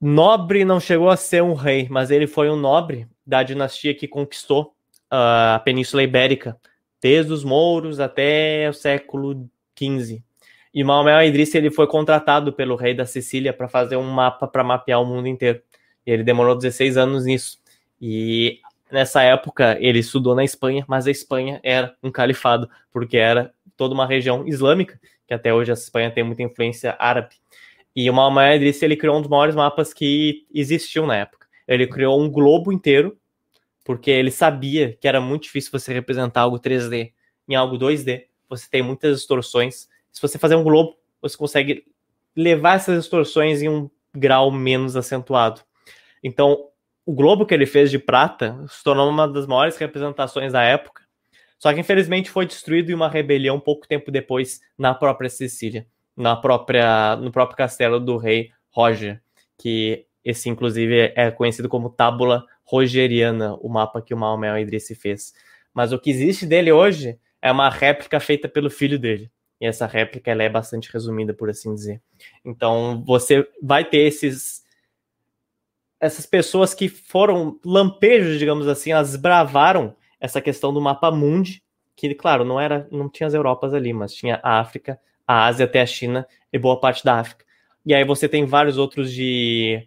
nobre, não chegou a ser um rei, mas ele foi um nobre da dinastia que conquistou uh, a Península Ibérica, desde os mouros até o século XV. E Maomé al-Idrisi ele foi contratado pelo rei da Sicília para fazer um mapa para mapear o mundo inteiro. E ele demorou 16 anos nisso. E Nessa época, ele estudou na Espanha, mas a Espanha era um califado, porque era toda uma região islâmica, que até hoje a Espanha tem muita influência árabe. E o Muhammad Idris, ele criou um dos maiores mapas que existiam na época. Ele criou um globo inteiro, porque ele sabia que era muito difícil você representar algo 3D em algo 2D. Você tem muitas distorções. Se você fazer um globo, você consegue levar essas distorções em um grau menos acentuado. Então, o globo que ele fez de prata se tornou uma das maiores representações da época. Só que infelizmente foi destruído em uma rebelião pouco tempo depois na própria Sicília, na própria no próprio castelo do rei Roger, que esse inclusive é conhecido como Tábula Rogeriana, o mapa que o Maomé Idrissi fez. Mas o que existe dele hoje é uma réplica feita pelo filho dele. E essa réplica ela é bastante resumida, por assim dizer. Então você vai ter esses essas pessoas que foram lampejos, digamos assim, elas bravaram essa questão do mapa mundi, que claro, não era, não tinha as Europas ali, mas tinha a África, a Ásia até a China e boa parte da África. E aí você tem vários outros de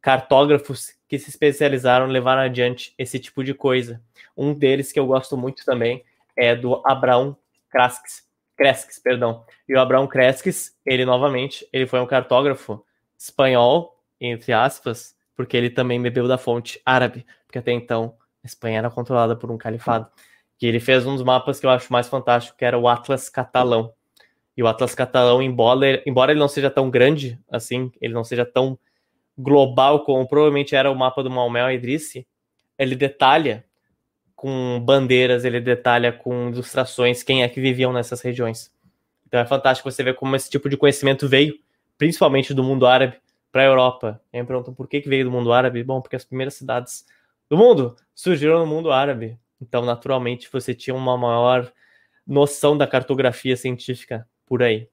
cartógrafos que se especializaram em levar adiante esse tipo de coisa. Um deles que eu gosto muito também é do Abraão Kreskis, Kreskis, perdão. E o Abraão Kreskis, ele novamente, ele foi um cartógrafo espanhol entre aspas, porque ele também bebeu da fonte árabe, porque até então a Espanha era controlada por um califado. E ele fez um dos mapas que eu acho mais fantástico, que era o Atlas Catalão. E o Atlas Catalão, embora, embora ele não seja tão grande assim, ele não seja tão global como provavelmente era o mapa do Maomé Idrissi, ele detalha com bandeiras, ele detalha com ilustrações quem é que viviam nessas regiões. Então é fantástico você ver como esse tipo de conhecimento veio, principalmente do mundo árabe, para a Europa. E aí me perguntam por que, que veio do mundo árabe? Bom, porque as primeiras cidades do mundo surgiram no mundo árabe. Então, naturalmente, você tinha uma maior noção da cartografia científica por aí.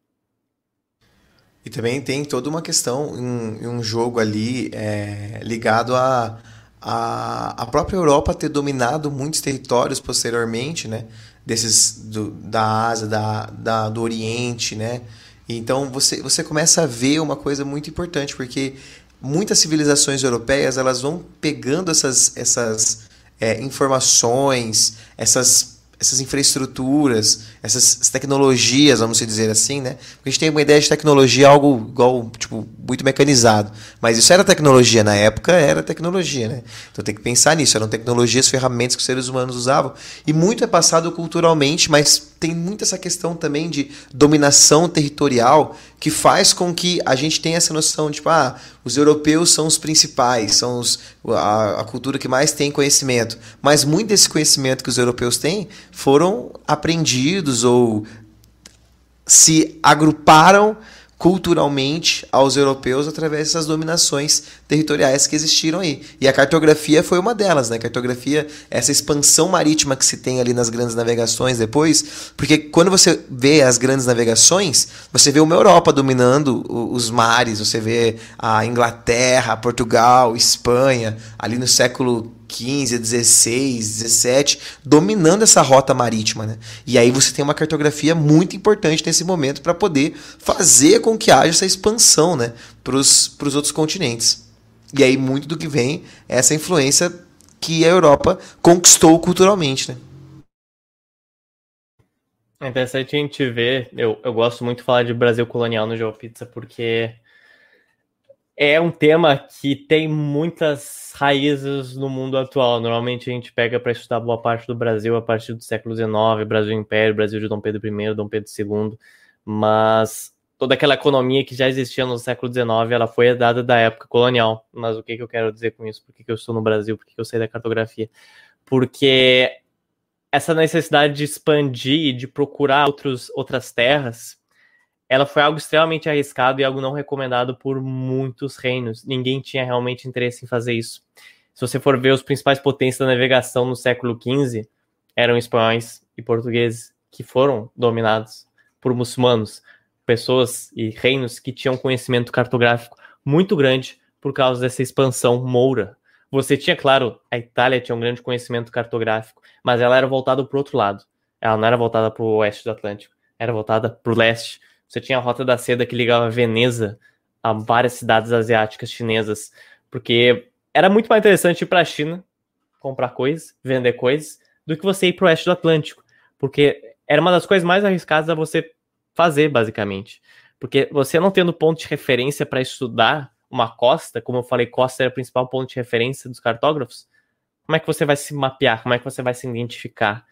E também tem toda uma questão em, um jogo ali é, ligado a, a, a própria Europa ter dominado muitos territórios posteriormente, né? Desses do, da Ásia, da, da, do Oriente, né? Então você, você começa a ver uma coisa muito importante, porque muitas civilizações europeias elas vão pegando essas, essas é, informações, essas essas infraestruturas, essas tecnologias, vamos dizer assim, né? Porque a gente tem uma ideia de tecnologia algo igual, tipo, muito mecanizado. Mas isso era tecnologia na época, era tecnologia, né? Então tem que pensar nisso, eram tecnologias, ferramentas que os seres humanos usavam. E muito é passado culturalmente, mas tem muito essa questão também de dominação territorial que faz com que a gente tenha essa noção de, tipo, ah, os europeus são os principais, são os, a, a cultura que mais tem conhecimento. Mas muito desse conhecimento que os europeus têm foram aprendidos ou se agruparam culturalmente aos europeus através dessas dominações territoriais que existiram aí. E a cartografia foi uma delas, né? A cartografia, essa expansão marítima que se tem ali nas grandes navegações depois, porque quando você vê as grandes navegações, você vê uma Europa dominando os mares, você vê a Inglaterra, Portugal, Espanha, ali no século 15, 16, 17, dominando essa rota marítima. Né? E aí você tem uma cartografia muito importante nesse momento para poder fazer com que haja essa expansão né, para os outros continentes. E aí muito do que vem é essa influência que a Europa conquistou culturalmente. Né? É interessante a gente ver, eu, eu gosto muito de falar de Brasil colonial no João Pizza, porque é um tema que tem muitas raízes no mundo atual. Normalmente a gente pega para estudar boa parte do Brasil a partir do século XIX, Brasil Império, Brasil de Dom Pedro I, Dom Pedro II, mas toda aquela economia que já existia no século XIX, ela foi herdada da época colonial. Mas o que, que eu quero dizer com isso? Por que, que eu estou no Brasil? Por que, que eu sei da cartografia? Porque essa necessidade de expandir de procurar outros, outras terras ela foi algo extremamente arriscado e algo não recomendado por muitos reinos. Ninguém tinha realmente interesse em fazer isso. Se você for ver os principais potências da navegação no século XV, eram espanhóis e portugueses que foram dominados por muçulmanos, pessoas e reinos que tinham conhecimento cartográfico muito grande por causa dessa expansão moura. Você tinha, claro, a Itália tinha um grande conhecimento cartográfico, mas ela era voltada para o outro lado. Ela não era voltada para o oeste do Atlântico, era voltada para o leste, você tinha a Rota da Seda que ligava Veneza a várias cidades asiáticas chinesas, porque era muito mais interessante ir para a China comprar coisas, vender coisas, do que você ir para o oeste do Atlântico, porque era uma das coisas mais arriscadas a você fazer, basicamente. Porque você não tendo ponto de referência para estudar uma costa, como eu falei, costa era o principal ponto de referência dos cartógrafos, como é que você vai se mapear? Como é que você vai se identificar?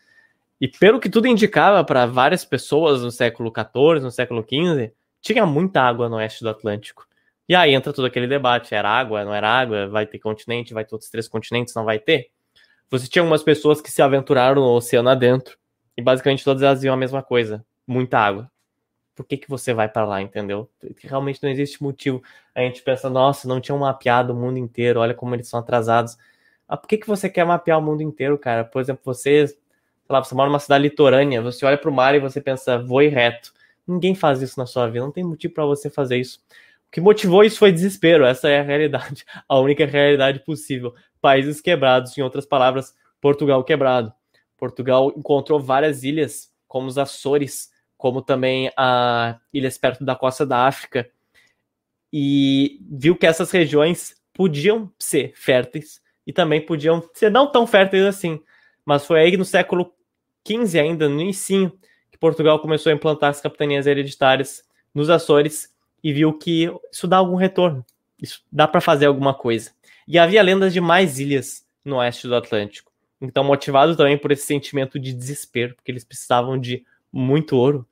E pelo que tudo indicava para várias pessoas no século XIV, no século XV, tinha muita água no oeste do Atlântico. E aí entra todo aquele debate: era água, não era água? Vai ter continente? Vai ter outros três continentes? Não vai ter? Você tinha algumas pessoas que se aventuraram no oceano adentro e basicamente todas elas diziam a mesma coisa: muita água. Por que, que você vai para lá, entendeu? Realmente não existe motivo. A gente pensa, nossa, não tinham mapeado o mundo inteiro, olha como eles são atrasados. Ah, por que, que você quer mapear o mundo inteiro, cara? Por exemplo, você lá, você mora numa cidade litorânea, você olha para o mar e você pensa, vou ir reto. Ninguém faz isso na sua vida, não tem motivo para você fazer isso. O que motivou isso foi desespero, essa é a realidade, a única realidade possível. Países quebrados, em outras palavras, Portugal quebrado. Portugal encontrou várias ilhas, como os Açores, como também a ilhas perto da costa da África, e viu que essas regiões podiam ser férteis e também podiam ser não tão férteis assim. Mas foi aí no século XV ainda, no início, que Portugal começou a implantar as capitanias hereditárias nos Açores e viu que isso dá algum retorno. isso dá para fazer alguma coisa. E havia lendas de mais ilhas no oeste do Atlântico. Então, motivado também por esse sentimento de desespero, porque eles precisavam de muito ouro,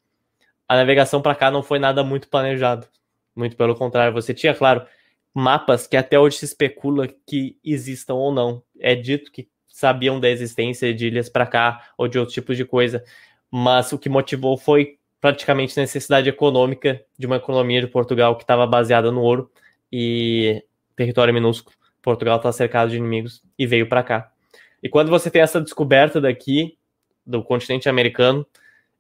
a navegação para cá não foi nada muito planejado. Muito pelo contrário, você tinha, claro, mapas que até hoje se especula que existam ou não. É dito que sabiam da existência de ilhas para cá ou de outros tipos de coisa, mas o que motivou foi praticamente necessidade econômica de uma economia de Portugal que estava baseada no ouro e território minúsculo. Portugal está cercado de inimigos e veio para cá. E quando você tem essa descoberta daqui, do continente americano,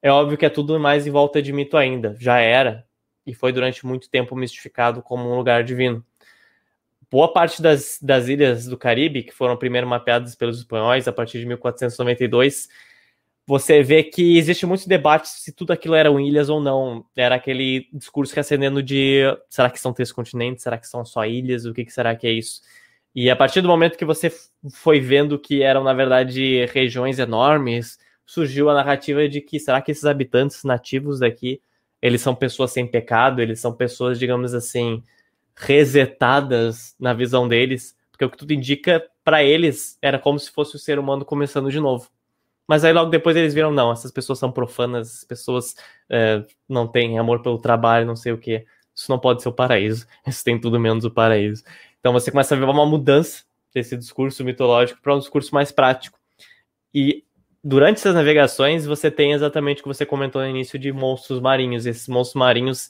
é óbvio que é tudo mais em volta de mito ainda. Já era, e foi durante muito tempo mistificado como um lugar divino. Boa parte das, das ilhas do Caribe, que foram primeiro mapeadas pelos espanhóis a partir de 1492, você vê que existe muito debate se tudo aquilo eram ilhas ou não. Era aquele discurso reacendendo de será que são três continentes? Será que são só ilhas? O que, que será que é isso? E a partir do momento que você foi vendo que eram, na verdade, regiões enormes, surgiu a narrativa de que será que esses habitantes nativos daqui, eles são pessoas sem pecado, eles são pessoas, digamos assim, resetadas na visão deles, porque o que tudo indica para eles era como se fosse o ser humano começando de novo. Mas aí logo depois eles viram, não, essas pessoas são profanas, essas pessoas é, não têm amor pelo trabalho, não sei o que. Isso não pode ser o paraíso. Isso tem tudo menos o paraíso. Então você começa a ver uma mudança desse discurso mitológico para um discurso mais prático. E durante essas navegações você tem exatamente o que você comentou no início de monstros marinhos. Esses monstros marinhos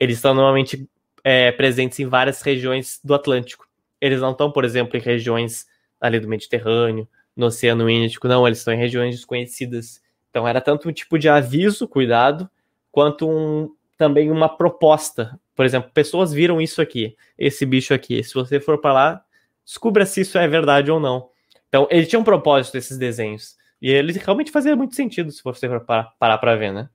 eles estão normalmente é, presentes em várias regiões do Atlântico. Eles não estão, por exemplo, em regiões ali do Mediterrâneo, no Oceano Índico, não, eles estão em regiões desconhecidas. Então era tanto um tipo de aviso, cuidado, quanto um, também uma proposta por exemplo, pessoas viram isso aqui, esse bicho aqui. Se você for para lá, descubra se isso é verdade ou não. Então, ele tinha um propósito desses desenhos. E ele realmente fazia muito sentido se você for parar para ver, né?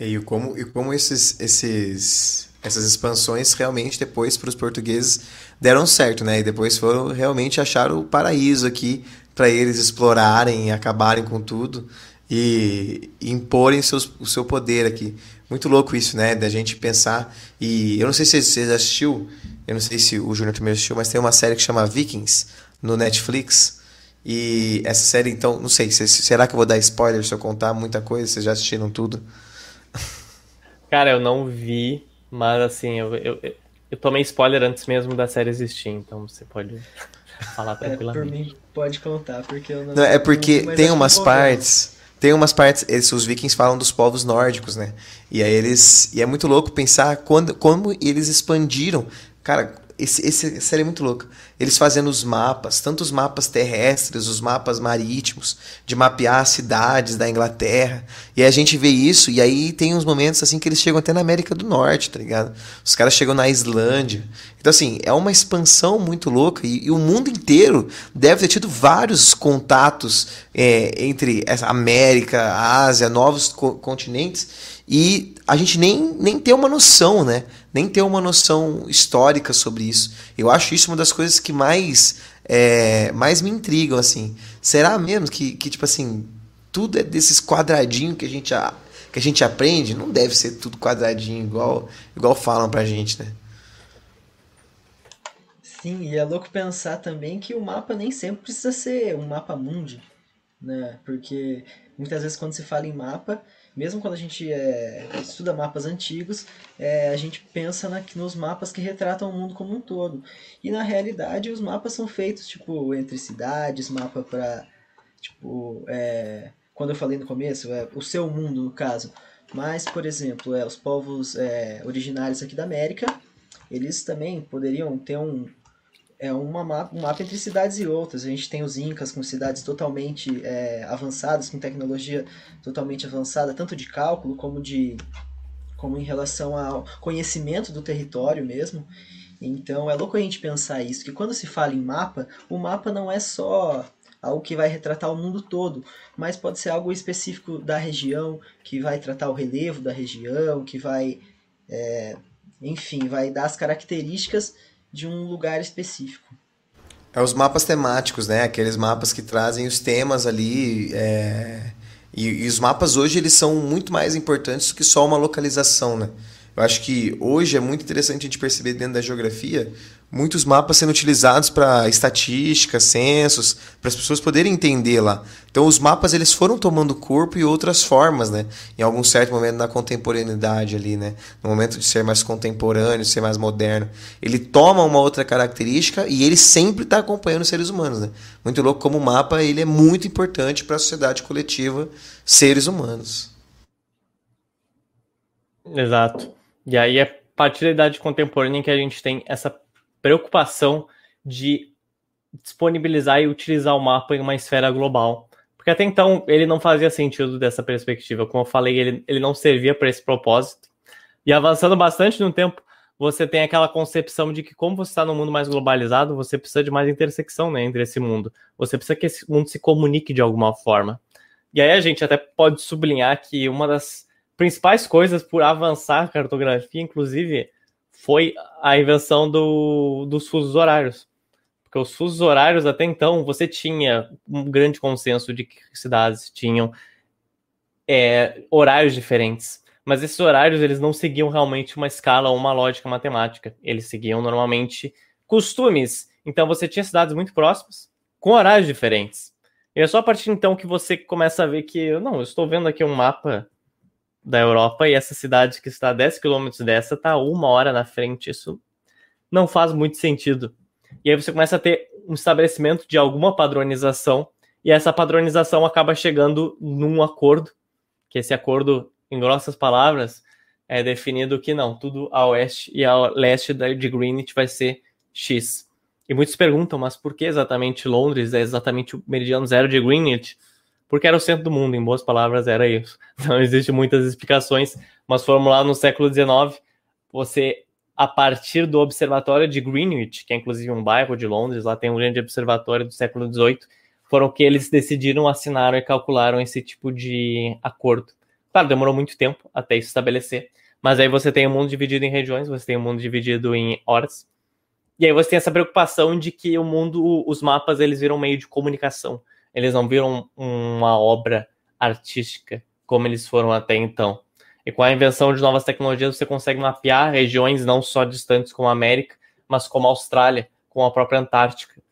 E como, e como esses, esses, essas expansões realmente depois para os portugueses deram certo, né? E depois foram realmente achar o paraíso aqui para eles explorarem acabarem com tudo e imporem seus, o seu poder aqui. Muito louco isso, né? Da gente pensar. E eu não sei se você assistiu, eu não sei se o Júnior também assistiu, mas tem uma série que chama Vikings no Netflix. E essa série, então, não sei, será que eu vou dar spoiler se eu contar muita coisa? Vocês já assistiram tudo? Cara, eu não vi, mas assim, eu, eu, eu tomei spoiler antes mesmo da série existir, então você pode falar tranquilamente. É, por mim, pode contar, porque eu não. não é porque não, tem umas partes tem umas partes, eles, os vikings falam dos povos nórdicos, né? E aí eles. E é muito louco pensar quando, como eles expandiram. Cara, esse, esse série é muito louca. Eles fazendo os mapas, tanto os mapas terrestres, os mapas marítimos, de mapear cidades da Inglaterra. E a gente vê isso, e aí tem uns momentos assim que eles chegam até na América do Norte, tá ligado? Os caras chegam na Islândia. Então, assim, é uma expansão muito louca, e, e o mundo inteiro deve ter tido vários contatos é, entre a América, Ásia, novos co continentes, e a gente nem, nem tem uma noção, né? nem ter uma noção histórica sobre isso. Eu acho isso uma das coisas que mais, é, mais me intrigam, assim. Será mesmo que, que, tipo assim, tudo é desses quadradinhos que a gente, a, que a gente aprende? Não deve ser tudo quadradinho, igual, igual falam pra gente, né? Sim, e é louco pensar também que o mapa nem sempre precisa ser um mapa mundi, né? Porque muitas vezes quando se fala em mapa, mesmo quando a gente é, estuda mapas antigos, é, a gente pensa na, nos mapas que retratam o mundo como um todo. E na realidade, os mapas são feitos tipo entre cidades, mapa para tipo, é, quando eu falei no começo, é, o seu mundo no caso. Mas, por exemplo, é, os povos originários aqui da América, eles também poderiam ter um, é uma mapa, um mapa entre cidades e outras. A gente tem os Incas com cidades totalmente é, avançadas, com tecnologia totalmente avançada, tanto de cálculo como de como em relação ao conhecimento do território mesmo. Então é louco a gente pensar isso, que quando se fala em mapa, o mapa não é só algo que vai retratar o mundo todo, mas pode ser algo específico da região, que vai tratar o relevo da região, que vai, é, enfim, vai dar as características de um lugar específico. É os mapas temáticos, né? Aqueles mapas que trazem os temas ali. É... E, e, os mapas hoje eles são muito mais importantes do que só uma localização, né? Eu acho que hoje é muito interessante a gente perceber dentro da geografia muitos mapas sendo utilizados para estatística, censos, para as pessoas poderem entender lá. Então os mapas eles foram tomando corpo e outras formas, né? Em algum certo momento na contemporaneidade ali, né? No momento de ser mais contemporâneo, ser mais moderno, ele toma uma outra característica e ele sempre está acompanhando os seres humanos, né? Muito louco como o mapa ele é muito importante para a sociedade coletiva, seres humanos. Exato. E aí é a partir da idade contemporânea que a gente tem essa preocupação de disponibilizar e utilizar o mapa em uma esfera global. Porque até então ele não fazia sentido dessa perspectiva. Como eu falei, ele, ele não servia para esse propósito. E avançando bastante no tempo, você tem aquela concepção de que, como você está num mundo mais globalizado, você precisa de mais intersecção né, entre esse mundo. Você precisa que esse mundo se comunique de alguma forma. E aí a gente até pode sublinhar que uma das principais coisas por avançar a cartografia, inclusive, foi a invenção do, dos fusos horários. Porque os fusos horários, até então, você tinha um grande consenso de que cidades tinham é, horários diferentes. Mas esses horários, eles não seguiam realmente uma escala ou uma lógica matemática. Eles seguiam, normalmente, costumes. Então, você tinha cidades muito próximas, com horários diferentes. E é só a partir então que você começa a ver que, não, eu estou vendo aqui um mapa da Europa e essa cidade que está a 10 quilômetros dessa está uma hora na frente. Isso não faz muito sentido. E aí você começa a ter um estabelecimento de alguma padronização e essa padronização acaba chegando num acordo, que esse acordo, em grossas palavras, é definido que não, tudo a oeste e a leste de Greenwich vai ser X. E muitos perguntam, mas por que exatamente Londres é exatamente o meridiano zero de Greenwich? Porque era o centro do mundo, em boas palavras, era isso. Não existe muitas explicações, mas lá no século XIX, você, a partir do Observatório de Greenwich, que é inclusive um bairro de Londres, lá tem um grande observatório do século XVIII, foram que eles decidiram, assinaram e calcularam esse tipo de acordo. Claro, demorou muito tempo até isso estabelecer, mas aí você tem o mundo dividido em regiões, você tem o mundo dividido em horas, e aí você tem essa preocupação de que o mundo, os mapas, eles viram meio de comunicação eles não viram uma obra artística como eles foram até então. E com a invenção de novas tecnologias, você consegue mapear regiões não só distantes como a América, mas como a Austrália, como a própria Antártica.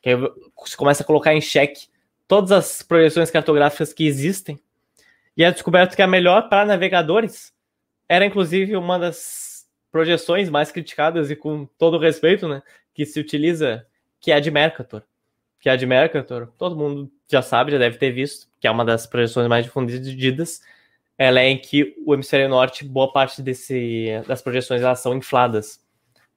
Que aí você começa a colocar em xeque todas as projeções cartográficas que existem. E é descoberto que a melhor para navegadores era, inclusive, uma das projeções mais criticadas e com todo respeito, né, que se utiliza, que é a de Mercator que é a de Mercator, todo mundo já sabe, já deve ter visto, que é uma das projeções mais difundidas. Ela é em que o hemisfério norte, boa parte desse, das projeções elas são infladas.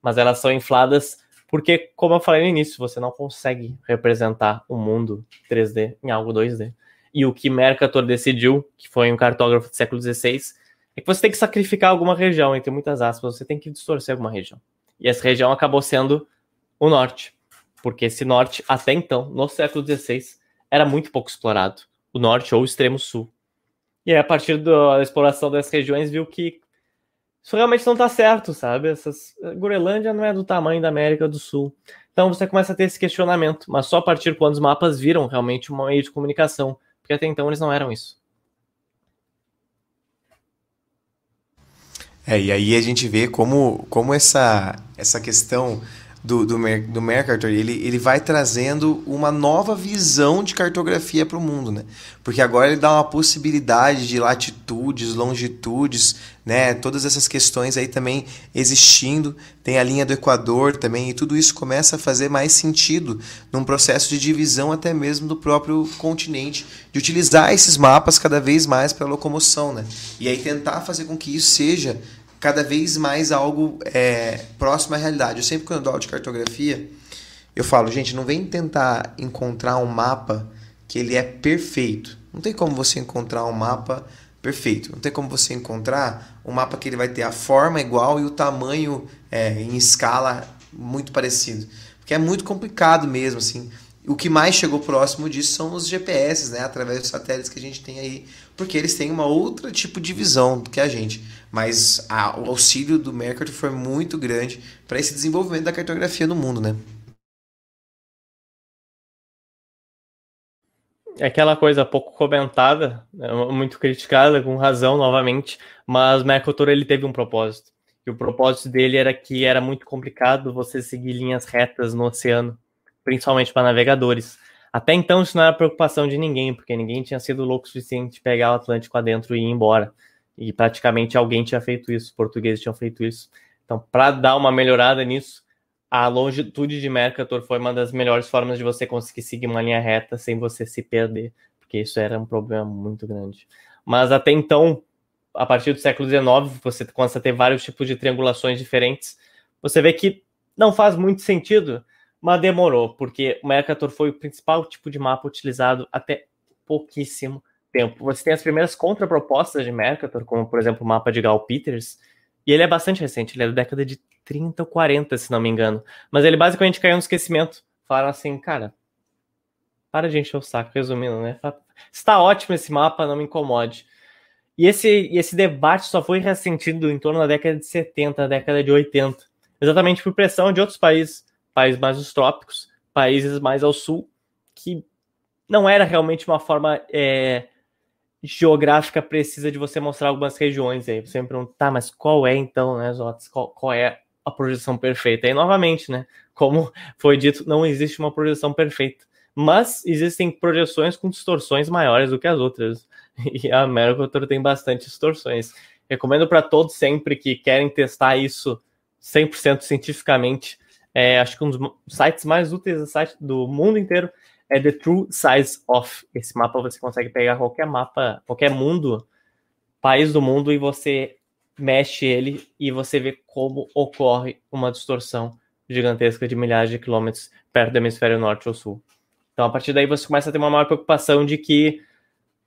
Mas elas são infladas porque, como eu falei no início, você não consegue representar o mundo 3D em algo 2D. E o que Mercator decidiu, que foi um cartógrafo do século XVI, é que você tem que sacrificar alguma região, entre muitas aspas, você tem que distorcer alguma região. E essa região acabou sendo o norte porque esse norte, até então, no século XVI, era muito pouco explorado, o norte ou o extremo sul. E aí, a partir da exploração dessas regiões, viu que isso realmente não está certo, sabe? Essas, Groenlândia não é do tamanho da América do Sul. Então você começa a ter esse questionamento, mas só a partir quando os mapas viram realmente um meio de comunicação, porque até então eles não eram isso. É, e aí a gente vê como, como essa, essa questão do, do, do Mercator, ele, ele vai trazendo uma nova visão de cartografia para o mundo, né? Porque agora ele dá uma possibilidade de latitudes, longitudes, né? Todas essas questões aí também existindo. Tem a linha do Equador também, e tudo isso começa a fazer mais sentido num processo de divisão até mesmo do próprio continente, de utilizar esses mapas cada vez mais para locomoção, né? E aí tentar fazer com que isso seja cada vez mais algo é, próximo à realidade. Eu sempre, quando eu dou aula de cartografia, eu falo, gente, não vem tentar encontrar um mapa que ele é perfeito. Não tem como você encontrar um mapa perfeito. Não tem como você encontrar um mapa que ele vai ter a forma igual e o tamanho é, em escala muito parecido. Porque é muito complicado mesmo, assim. O que mais chegou próximo disso são os GPS, né? Através dos satélites que a gente tem aí. Porque eles têm uma outra tipo de visão do que a gente. Mas a, o auxílio do Mercury foi muito grande para esse desenvolvimento da cartografia no mundo, né? É aquela coisa pouco comentada, né, muito criticada, com razão novamente, mas Mercator ele teve um propósito. que o propósito dele era que era muito complicado você seguir linhas retas no oceano, principalmente para navegadores. Até então isso não era preocupação de ninguém, porque ninguém tinha sido louco o suficiente de pegar o Atlântico adentro e ir embora. E praticamente alguém tinha feito isso, os portugueses tinham feito isso. Então, para dar uma melhorada nisso, a longitude de Mercator foi uma das melhores formas de você conseguir seguir uma linha reta sem você se perder, porque isso era um problema muito grande. Mas até então, a partir do século XIX, você começa a ter vários tipos de triangulações diferentes. Você vê que não faz muito sentido, mas demorou, porque o Mercator foi o principal tipo de mapa utilizado até pouquíssimo tempo. Você tem as primeiras contrapropostas de Mercator, como por exemplo o mapa de Gal Peters, e ele é bastante recente, ele é da década de 30 ou 40, se não me engano. Mas ele basicamente caiu no esquecimento. Falaram assim, cara, para de encher o saco, resumindo, né? Está ótimo esse mapa, não me incomode. E esse, esse debate só foi ressentido em torno da década de 70, década de 80, exatamente por pressão de outros países, países mais dos trópicos, países mais ao sul, que não era realmente uma forma é, geográfica precisa de você mostrar algumas regiões aí. Você me pergunta, tá, mas qual é então, né, Zotas? Qual, qual é a projeção perfeita? E novamente, né, como foi dito, não existe uma projeção perfeita. Mas existem projeções com distorções maiores do que as outras. E a Mercator tem bastante distorções. Recomendo para todos sempre que querem testar isso 100% cientificamente. É, acho que um dos sites mais úteis do, site do mundo inteiro é The True Size of. Esse mapa você consegue pegar qualquer mapa, qualquer mundo, país do mundo, e você mexe ele e você vê como ocorre uma distorção gigantesca de milhares de quilômetros perto do hemisfério norte ou sul. Então, a partir daí, você começa a ter uma maior preocupação de que,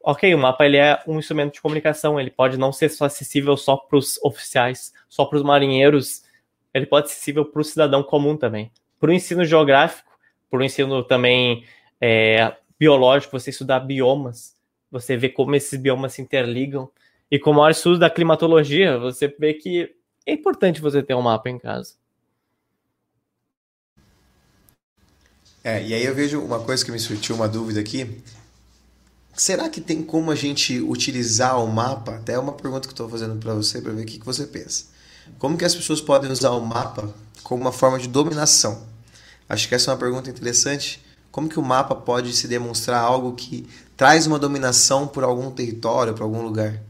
ok, o mapa ele é um instrumento de comunicação, ele pode não ser só acessível só para os oficiais, só para os marinheiros, ele pode ser acessível para o cidadão comum também. Para o ensino geográfico, para o ensino também é, biológico, você estudar biomas, você vê como esses biomas se interligam. E com o estudo da climatologia, você vê que é importante você ter um mapa em casa. É, e aí eu vejo uma coisa que me surtiu uma dúvida aqui. Será que tem como a gente utilizar o mapa? Até é uma pergunta que estou fazendo para você, para ver o que, que você pensa. Como que as pessoas podem usar o mapa como uma forma de dominação? Acho que essa é uma pergunta interessante como que o mapa pode se demonstrar algo que traz uma dominação por algum território, por algum lugar?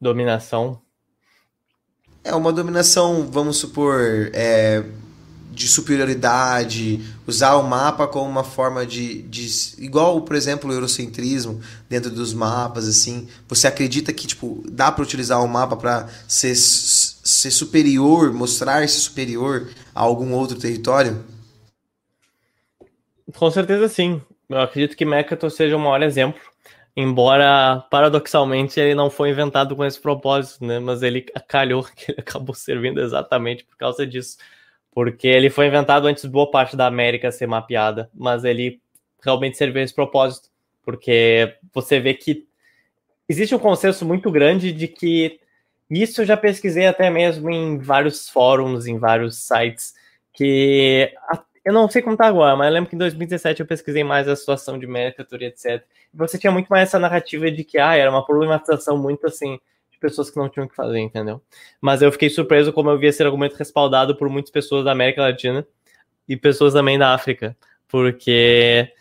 Dominação. É uma dominação, vamos supor, é, de superioridade, usar o mapa como uma forma de, de igual, por exemplo, o eurocentrismo dentro dos mapas, assim. Você acredita que tipo dá para utilizar o mapa para ser, ser superior, mostrar-se superior a algum outro território? Com certeza sim. Eu acredito que Mercator seja o maior exemplo, embora paradoxalmente ele não foi inventado com esse propósito, né? Mas ele calhou que ele acabou servindo exatamente por causa disso. Porque ele foi inventado antes de boa parte da América ser mapeada, mas ele realmente serviu esse propósito. Porque você vê que existe um consenso muito grande de que isso eu já pesquisei até mesmo em vários fóruns, em vários sites, que eu não sei como tá agora, mas eu lembro que em 2017 eu pesquisei mais a situação de Mercator e etc. E você tinha muito mais essa narrativa de que ah, era uma problematização muito assim pessoas que não tinham que fazer, entendeu? Mas eu fiquei surpreso como eu vi esse argumento respaldado por muitas pessoas da América Latina e pessoas também da África, porque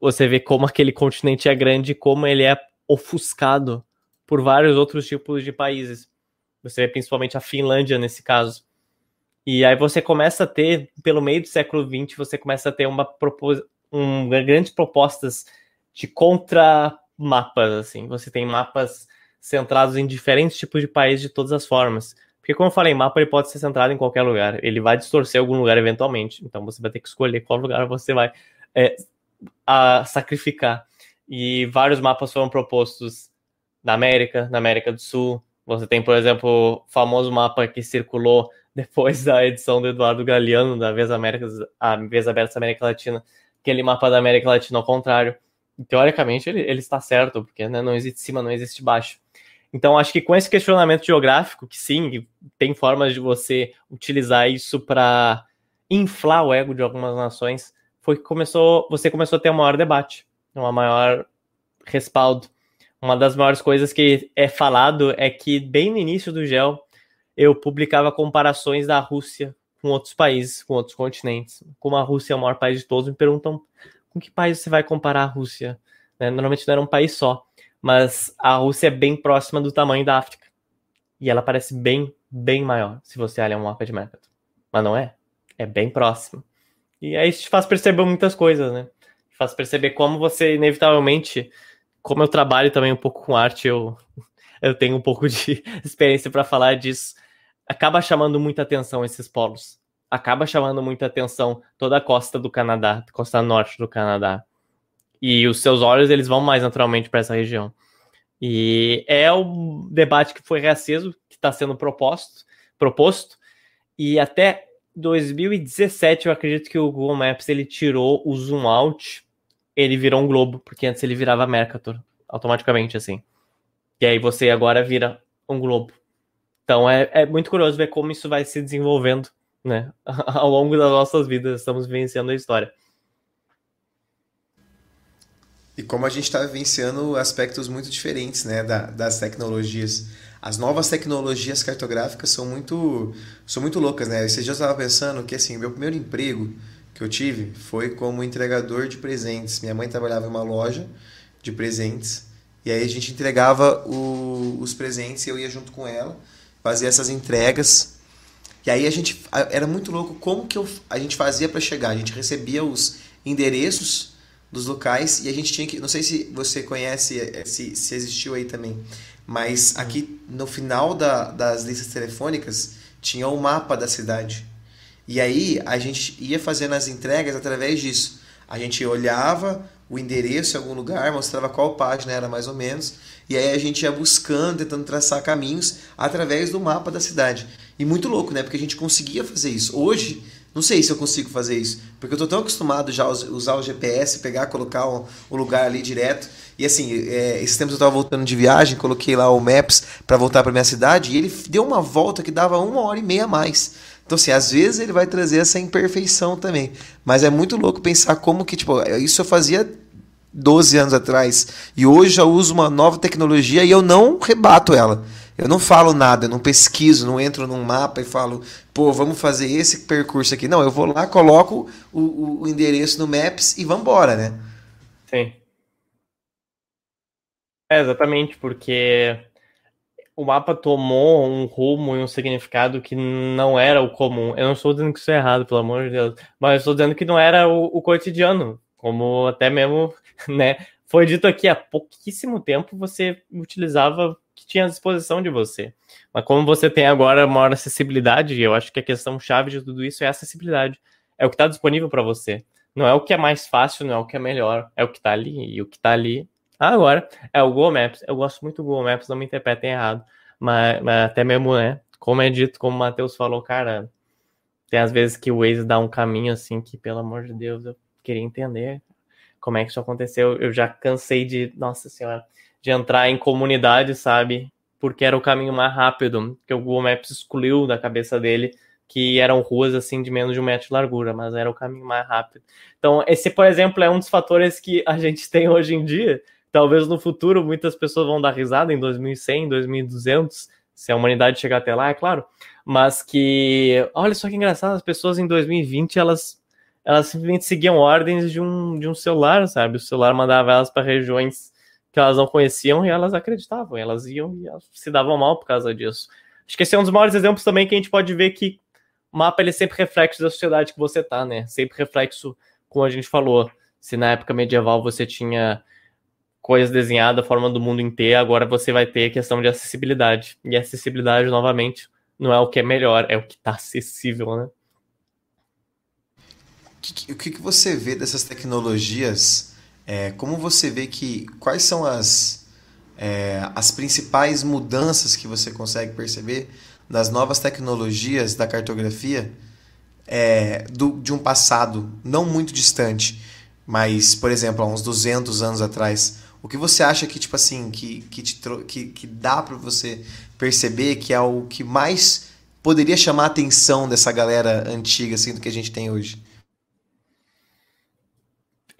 você vê como aquele continente é grande, como ele é ofuscado por vários outros tipos de países. Você vê principalmente a Finlândia nesse caso e aí você começa a ter, pelo meio do século XX, você começa a ter uma propos um, grandes propostas de contra-mapas, assim. Você tem mapas centrados em diferentes tipos de países de todas as formas. Porque, como eu falei, mapa ele pode ser centrado em qualquer lugar. Ele vai distorcer algum lugar eventualmente. Então você vai ter que escolher qual lugar você vai é, a sacrificar. E vários mapas foram propostos na América, na América do Sul. Você tem, por exemplo, o famoso mapa que circulou depois da edição do Eduardo Galeano, da Vez, América, a Vez Aberta América Latina, aquele mapa da América Latina ao contrário. Teoricamente, ele, ele está certo, porque né, não existe cima, não existe baixo. Então, acho que com esse questionamento geográfico, que sim, tem formas de você utilizar isso para inflar o ego de algumas nações, foi que começou, você começou a ter um maior debate, um maior respaldo. Uma das maiores coisas que é falado é que bem no início do GEL eu publicava comparações da Rússia com outros países, com outros continentes. Como a Rússia é o maior país de todos, me perguntam com que país você vai comparar a Rússia? Né? Normalmente não era um país só, mas a Rússia é bem próxima do tamanho da África. E ela parece bem, bem maior, se você olhar um mapa de Mercator. Mas não é. É bem próximo. E aí isso te faz perceber muitas coisas, né? Faz perceber como você, inevitavelmente, como eu trabalho também um pouco com arte, eu, eu tenho um pouco de experiência para falar disso. Acaba chamando muita atenção esses polos. Acaba chamando muita atenção toda a costa do Canadá, costa norte do Canadá. E os seus olhos eles vão mais naturalmente para essa região. E é o debate que foi reaceso, que está sendo proposto, proposto. E até 2017 eu acredito que o Google Maps ele tirou o zoom out ele virou um globo, porque antes ele virava Mercator, automaticamente, assim. E aí você agora vira um globo. Então é, é muito curioso ver como isso vai se desenvolvendo, né? Ao longo das nossas vidas, estamos vivenciando a história. E como a gente está vivenciando aspectos muito diferentes, né, da, das tecnologias. As novas tecnologias cartográficas são muito, são muito loucas, né? Dias eu estava pensando que, assim, meu primeiro emprego que eu tive foi como entregador de presentes. Minha mãe trabalhava em uma loja de presentes e aí a gente entregava o, os presentes e eu ia junto com ela fazer essas entregas. E aí a gente era muito louco como que eu, a gente fazia para chegar. A gente recebia os endereços dos locais e a gente tinha que, não sei se você conhece, eh, se, se existiu aí também, mas aqui no final da, das listas telefônicas tinha o um mapa da cidade. E aí a gente ia fazendo as entregas através disso. A gente olhava o endereço em algum lugar, mostrava qual página era mais ou menos, e aí a gente ia buscando, tentando traçar caminhos através do mapa da cidade. E muito louco, né? Porque a gente conseguia fazer isso. Hoje, não sei se eu consigo fazer isso, porque eu tô tão acostumado já a usar o GPS, pegar, colocar o, lugar ali direto. E assim, é, esses tempos eu tava voltando de viagem, coloquei lá o Maps para voltar para minha cidade e ele deu uma volta que dava uma hora e meia a mais. Então, assim, às vezes ele vai trazer essa imperfeição também. Mas é muito louco pensar como que, tipo, isso eu fazia 12 anos atrás. E hoje eu uso uma nova tecnologia e eu não rebato ela. Eu não falo nada, eu não pesquiso, não entro num mapa e falo, pô, vamos fazer esse percurso aqui. Não, eu vou lá, coloco o, o, endereço no Maps e vamos embora, né? Sim. É, exatamente, porque o mapa tomou um rumo e um significado que não era o comum. Eu não estou dizendo que isso é errado, pelo amor de Deus, mas estou dizendo que não era o, o cotidiano, como até mesmo, né, foi dito aqui há pouquíssimo tempo você utilizava tinha à disposição de você. Mas como você tem agora maior acessibilidade, eu acho que a questão chave de tudo isso é a acessibilidade. É o que está disponível para você. Não é o que é mais fácil, não é o que é melhor, é o que está ali. E o que está ali Agora, é o Google Maps. Eu gosto muito do Google Maps, não me interpretem errado. Mas, mas até mesmo, né? Como é dito, como o Matheus falou, cara, tem às vezes que o Waze dá um caminho assim que, pelo amor de Deus, eu queria entender como é que isso aconteceu. Eu já cansei de, nossa senhora, de entrar em comunidade, sabe? Porque era o caminho mais rápido, que o Google Maps excluiu da cabeça dele que eram ruas assim de menos de um metro de largura, mas era o caminho mais rápido. Então, esse, por exemplo, é um dos fatores que a gente tem hoje em dia, Talvez no futuro muitas pessoas vão dar risada em 2100, 2200, se a humanidade chegar até lá, é claro. Mas que, olha só que engraçado, as pessoas em 2020 elas elas simplesmente seguiam ordens de um, de um celular, sabe? O celular mandava elas para regiões que elas não conheciam e elas acreditavam, elas iam e elas se davam mal por causa disso. Acho que esse é um dos maiores exemplos também que a gente pode ver que o mapa ele é sempre reflexo da sociedade que você tá, né? Sempre reflexo, como a gente falou. Se na época medieval você tinha coisas desenhadas, forma do mundo inteiro, agora você vai ter a questão de acessibilidade. E acessibilidade, novamente, não é o que é melhor, é o que está acessível, né? O que, que você vê dessas tecnologias? É, como você vê que. Quais são as, é, as principais mudanças que você consegue perceber das novas tecnologias da cartografia é, do, de um passado não muito distante, mas, por exemplo, há uns 200 anos atrás? O que você acha que, tipo assim, que, que, que, que dá para você perceber que é o que mais poderia chamar a atenção dessa galera antiga, assim, do que a gente tem hoje?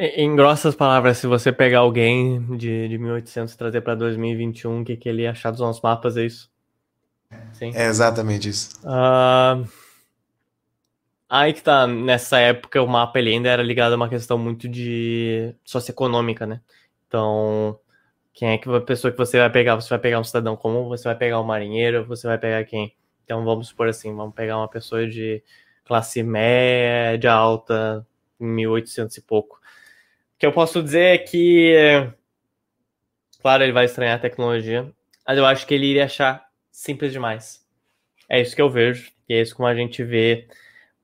Em grossas palavras, se você pegar alguém de, de 1800 e trazer para 2021, o que, que ele ia achar dos nossos mapas, é isso? Sim. É exatamente isso. Uh, aí que tá, nessa época o mapa ele ainda era ligado a uma questão muito de socioeconômica, né? Então, quem é que a pessoa que você vai pegar? Você vai pegar um cidadão comum, você vai pegar um marinheiro, você vai pegar quem? Então vamos supor assim, vamos pegar uma pessoa de classe média alta, 1800 e pouco. Que eu posso dizer é que, claro, ele vai estranhar a tecnologia, mas eu acho que ele iria achar simples demais. É isso que eu vejo, e é isso como a gente vê.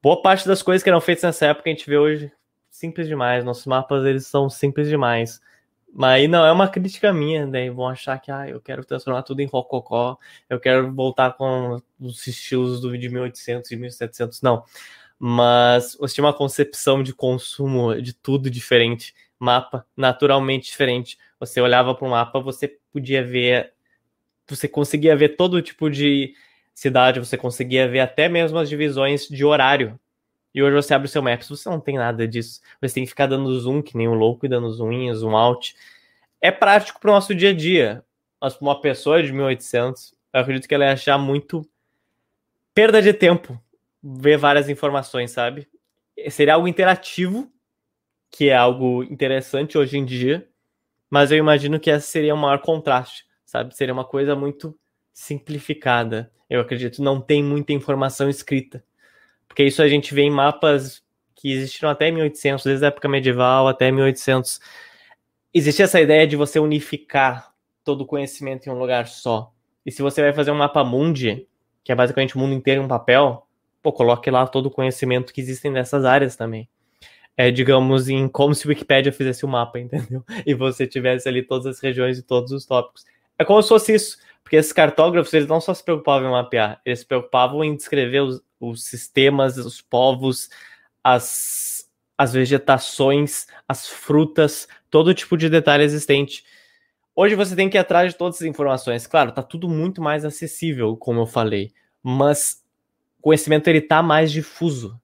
Boa parte das coisas que eram feitas nessa época a gente vê hoje simples demais. Nossos mapas eles são simples demais. Mas aí não é uma crítica minha, daí vão achar que ah, eu quero transformar tudo em rococó, eu quero voltar com os estilos do de 1800 e 1700, não. Mas você tinha uma concepção de consumo de tudo diferente, mapa naturalmente diferente. Você olhava para o mapa, você podia ver, você conseguia ver todo tipo de cidade, você conseguia ver até mesmo as divisões de horário. E hoje você abre o seu Maps, você não tem nada disso. Você tem que ficar dando zoom, que nem um louco, e dando zoom in, zoom out. É prático para o nosso dia a dia. Mas para uma pessoa de 1800, eu acredito que ela ia achar muito perda de tempo ver várias informações, sabe? Seria algo interativo, que é algo interessante hoje em dia, mas eu imagino que essa seria o maior contraste, sabe? Seria uma coisa muito simplificada. Eu acredito não tem muita informação escrita. Porque isso a gente vê em mapas que existiram até 1800, desde a época medieval até 1800. Existia essa ideia de você unificar todo o conhecimento em um lugar só. E se você vai fazer um mapa mundi, que é basicamente o mundo inteiro em um papel, pô, coloque lá todo o conhecimento que existem nessas áreas também. É, digamos, em como se o Wikipedia fizesse o um mapa, entendeu? E você tivesse ali todas as regiões e todos os tópicos. É como se fosse isso, porque esses cartógrafos, eles não só se preocupavam em mapear, eles se preocupavam em descrever os, os sistemas, os povos, as, as vegetações, as frutas, todo tipo de detalhe existente. Hoje você tem que ir atrás de todas as informações. Claro, tá tudo muito mais acessível, como eu falei, mas o conhecimento ele tá mais difuso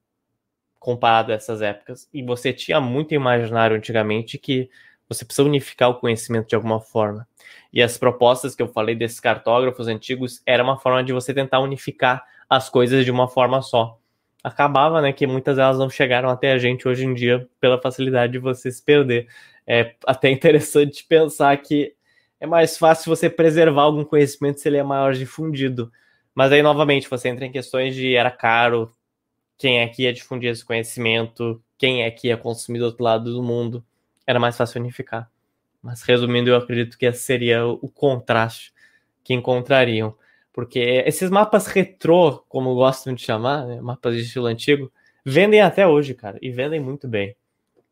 comparado a essas épocas. E você tinha muito imaginário antigamente que você precisa unificar o conhecimento de alguma forma. E as propostas que eu falei desses cartógrafos antigos era uma forma de você tentar unificar as coisas de uma forma só. Acabava, né, que muitas delas não chegaram até a gente hoje em dia pela facilidade de você se perder. É até interessante pensar que é mais fácil você preservar algum conhecimento se ele é maior difundido. Mas aí, novamente, você entra em questões de era caro, quem é que ia difundir esse conhecimento, quem é que ia consumir do outro lado do mundo. Era mais fácil unificar. Mas resumindo, eu acredito que esse seria o contraste que encontrariam. Porque esses mapas retrô, como gostam de chamar, né, mapas de estilo antigo, vendem até hoje, cara, e vendem muito bem.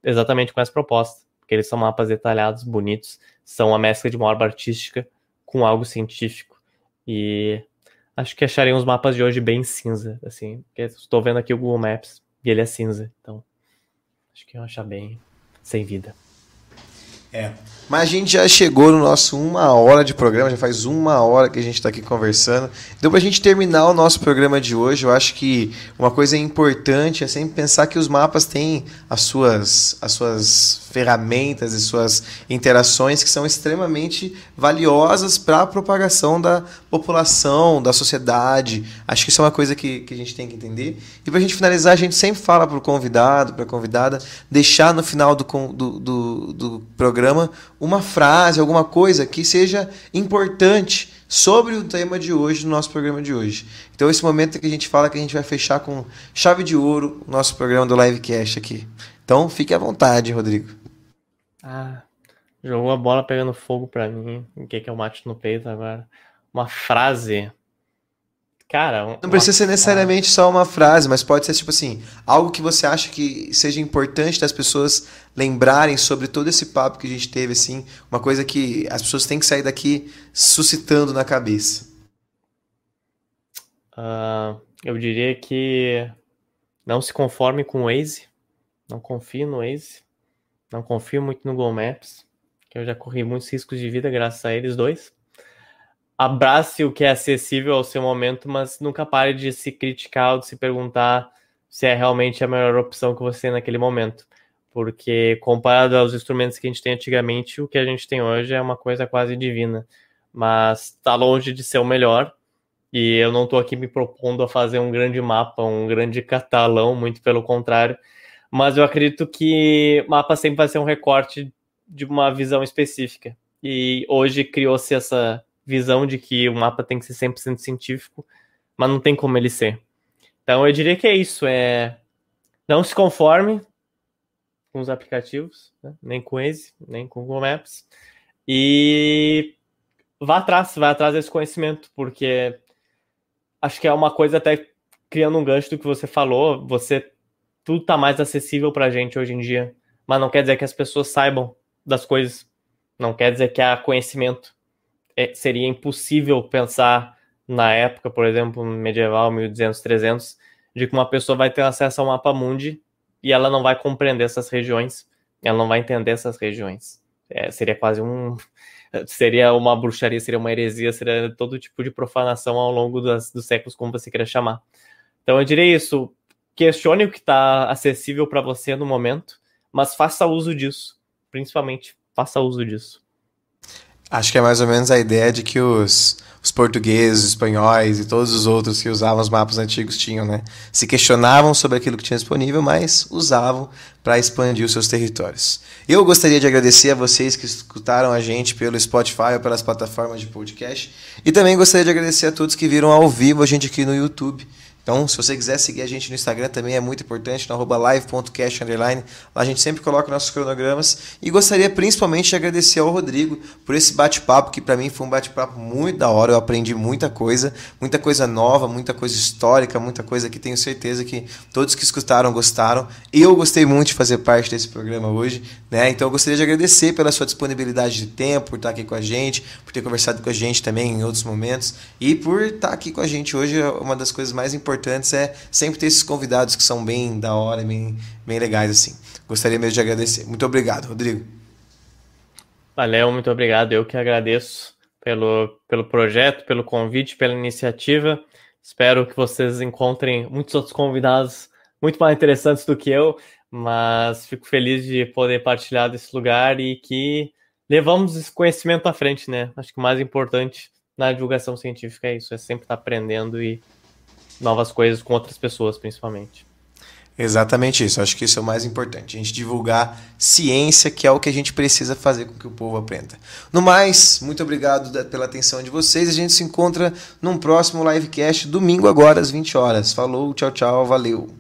Exatamente com essa proposta. Porque eles são mapas detalhados, bonitos, são uma mescla de uma obra artística com algo científico. E acho que acharei os mapas de hoje bem cinza, assim. Estou vendo aqui o Google Maps e ele é cinza. Então, acho que eu achar bem sem vida. É. Mas a gente já chegou no nosso uma hora de programa, já faz uma hora que a gente está aqui conversando. Então, para a gente terminar o nosso programa de hoje, eu acho que uma coisa importante é sempre pensar que os mapas têm as suas, as suas ferramentas e suas interações que são extremamente valiosas para a propagação da população, da sociedade. Acho que isso é uma coisa que, que a gente tem que entender. E para a gente finalizar, a gente sempre fala para o convidado, para a convidada, deixar no final do, do, do, do programa uma frase, alguma coisa que seja importante sobre o tema de hoje, no nosso programa de hoje. Então, esse momento que a gente fala que a gente vai fechar com chave de ouro o nosso programa do Livecast aqui. Então, fique à vontade, Rodrigo. Ah, jogou a bola pegando fogo para mim. O que, que eu mato no peito agora? Uma frase. Cara, um, não precisa ser necessariamente só uma frase, mas pode ser tipo assim, algo que você acha que seja importante das pessoas lembrarem sobre todo esse papo que a gente teve assim, uma coisa que as pessoas têm que sair daqui suscitando na cabeça. Uh, eu diria que não se conforme com o Waze, não confie no Waze. Não confio muito no Google Maps, que eu já corri muitos riscos de vida graças a eles dois. Abrace o que é acessível ao seu momento, mas nunca pare de se criticar ou de se perguntar se é realmente a melhor opção que você tem naquele momento. porque comparado aos instrumentos que a gente tem antigamente, o que a gente tem hoje é uma coisa quase divina, mas está longe de ser o melhor. E eu não estou aqui me propondo a fazer um grande mapa, um grande catalão, muito pelo contrário. Mas eu acredito que mapa sempre vai ser um recorte de uma visão específica. E hoje criou-se essa visão de que o mapa tem que ser 100% científico, mas não tem como ele ser. Então eu diria que é isso, é não se conforme com os aplicativos, né? nem com Waze, nem com Google Maps, e vá atrás, vá atrás desse conhecimento, porque acho que é uma coisa até criando um gancho do que você falou, você tudo está mais acessível para a gente hoje em dia, mas não quer dizer que as pessoas saibam das coisas, não quer dizer que há conhecimento. É, seria impossível pensar na época, por exemplo, medieval, 1200, 300, de que uma pessoa vai ter acesso ao mapa mundi e ela não vai compreender essas regiões, ela não vai entender essas regiões. É, seria quase um. Seria uma bruxaria, seria uma heresia, seria todo tipo de profanação ao longo das, dos séculos, como você queira chamar. Então eu diria isso: questione o que está acessível para você no momento, mas faça uso disso. Principalmente, faça uso disso. Acho que é mais ou menos a ideia de que os, os portugueses, os espanhóis e todos os outros que usavam os mapas antigos tinham, né? Se questionavam sobre aquilo que tinha disponível, mas usavam para expandir os seus territórios. Eu gostaria de agradecer a vocês que escutaram a gente pelo Spotify ou pelas plataformas de podcast e também gostaria de agradecer a todos que viram ao vivo a gente aqui no YouTube. Então, se você quiser seguir a gente no Instagram, também é muito importante, no arroba live.cast, Lá a gente sempre coloca nossos cronogramas. E gostaria principalmente de agradecer ao Rodrigo por esse bate-papo, que para mim foi um bate-papo muito da hora. Eu aprendi muita coisa, muita coisa nova, muita coisa histórica, muita coisa que tenho certeza que todos que escutaram gostaram. Eu gostei muito de fazer parte desse programa hoje, né? Então eu gostaria de agradecer pela sua disponibilidade de tempo, por estar aqui com a gente, por ter conversado com a gente também em outros momentos e por estar aqui com a gente hoje. É uma das coisas mais importantes importantes é sempre ter esses convidados que são bem da hora, bem, bem legais assim. Gostaria mesmo de agradecer. Muito obrigado, Rodrigo. Valeu, muito obrigado. Eu que agradeço pelo, pelo projeto, pelo convite, pela iniciativa. Espero que vocês encontrem muitos outros convidados muito mais interessantes do que eu, mas fico feliz de poder partilhar desse lugar e que levamos esse conhecimento à frente, né? Acho que o mais importante na divulgação científica é isso, é sempre estar aprendendo e novas coisas com outras pessoas, principalmente. Exatamente isso. Acho que isso é o mais importante. A gente divulgar ciência, que é o que a gente precisa fazer com que o povo aprenda. No mais, muito obrigado pela atenção de vocês. A gente se encontra num próximo livecast, domingo agora, às 20 horas. Falou, tchau, tchau, valeu.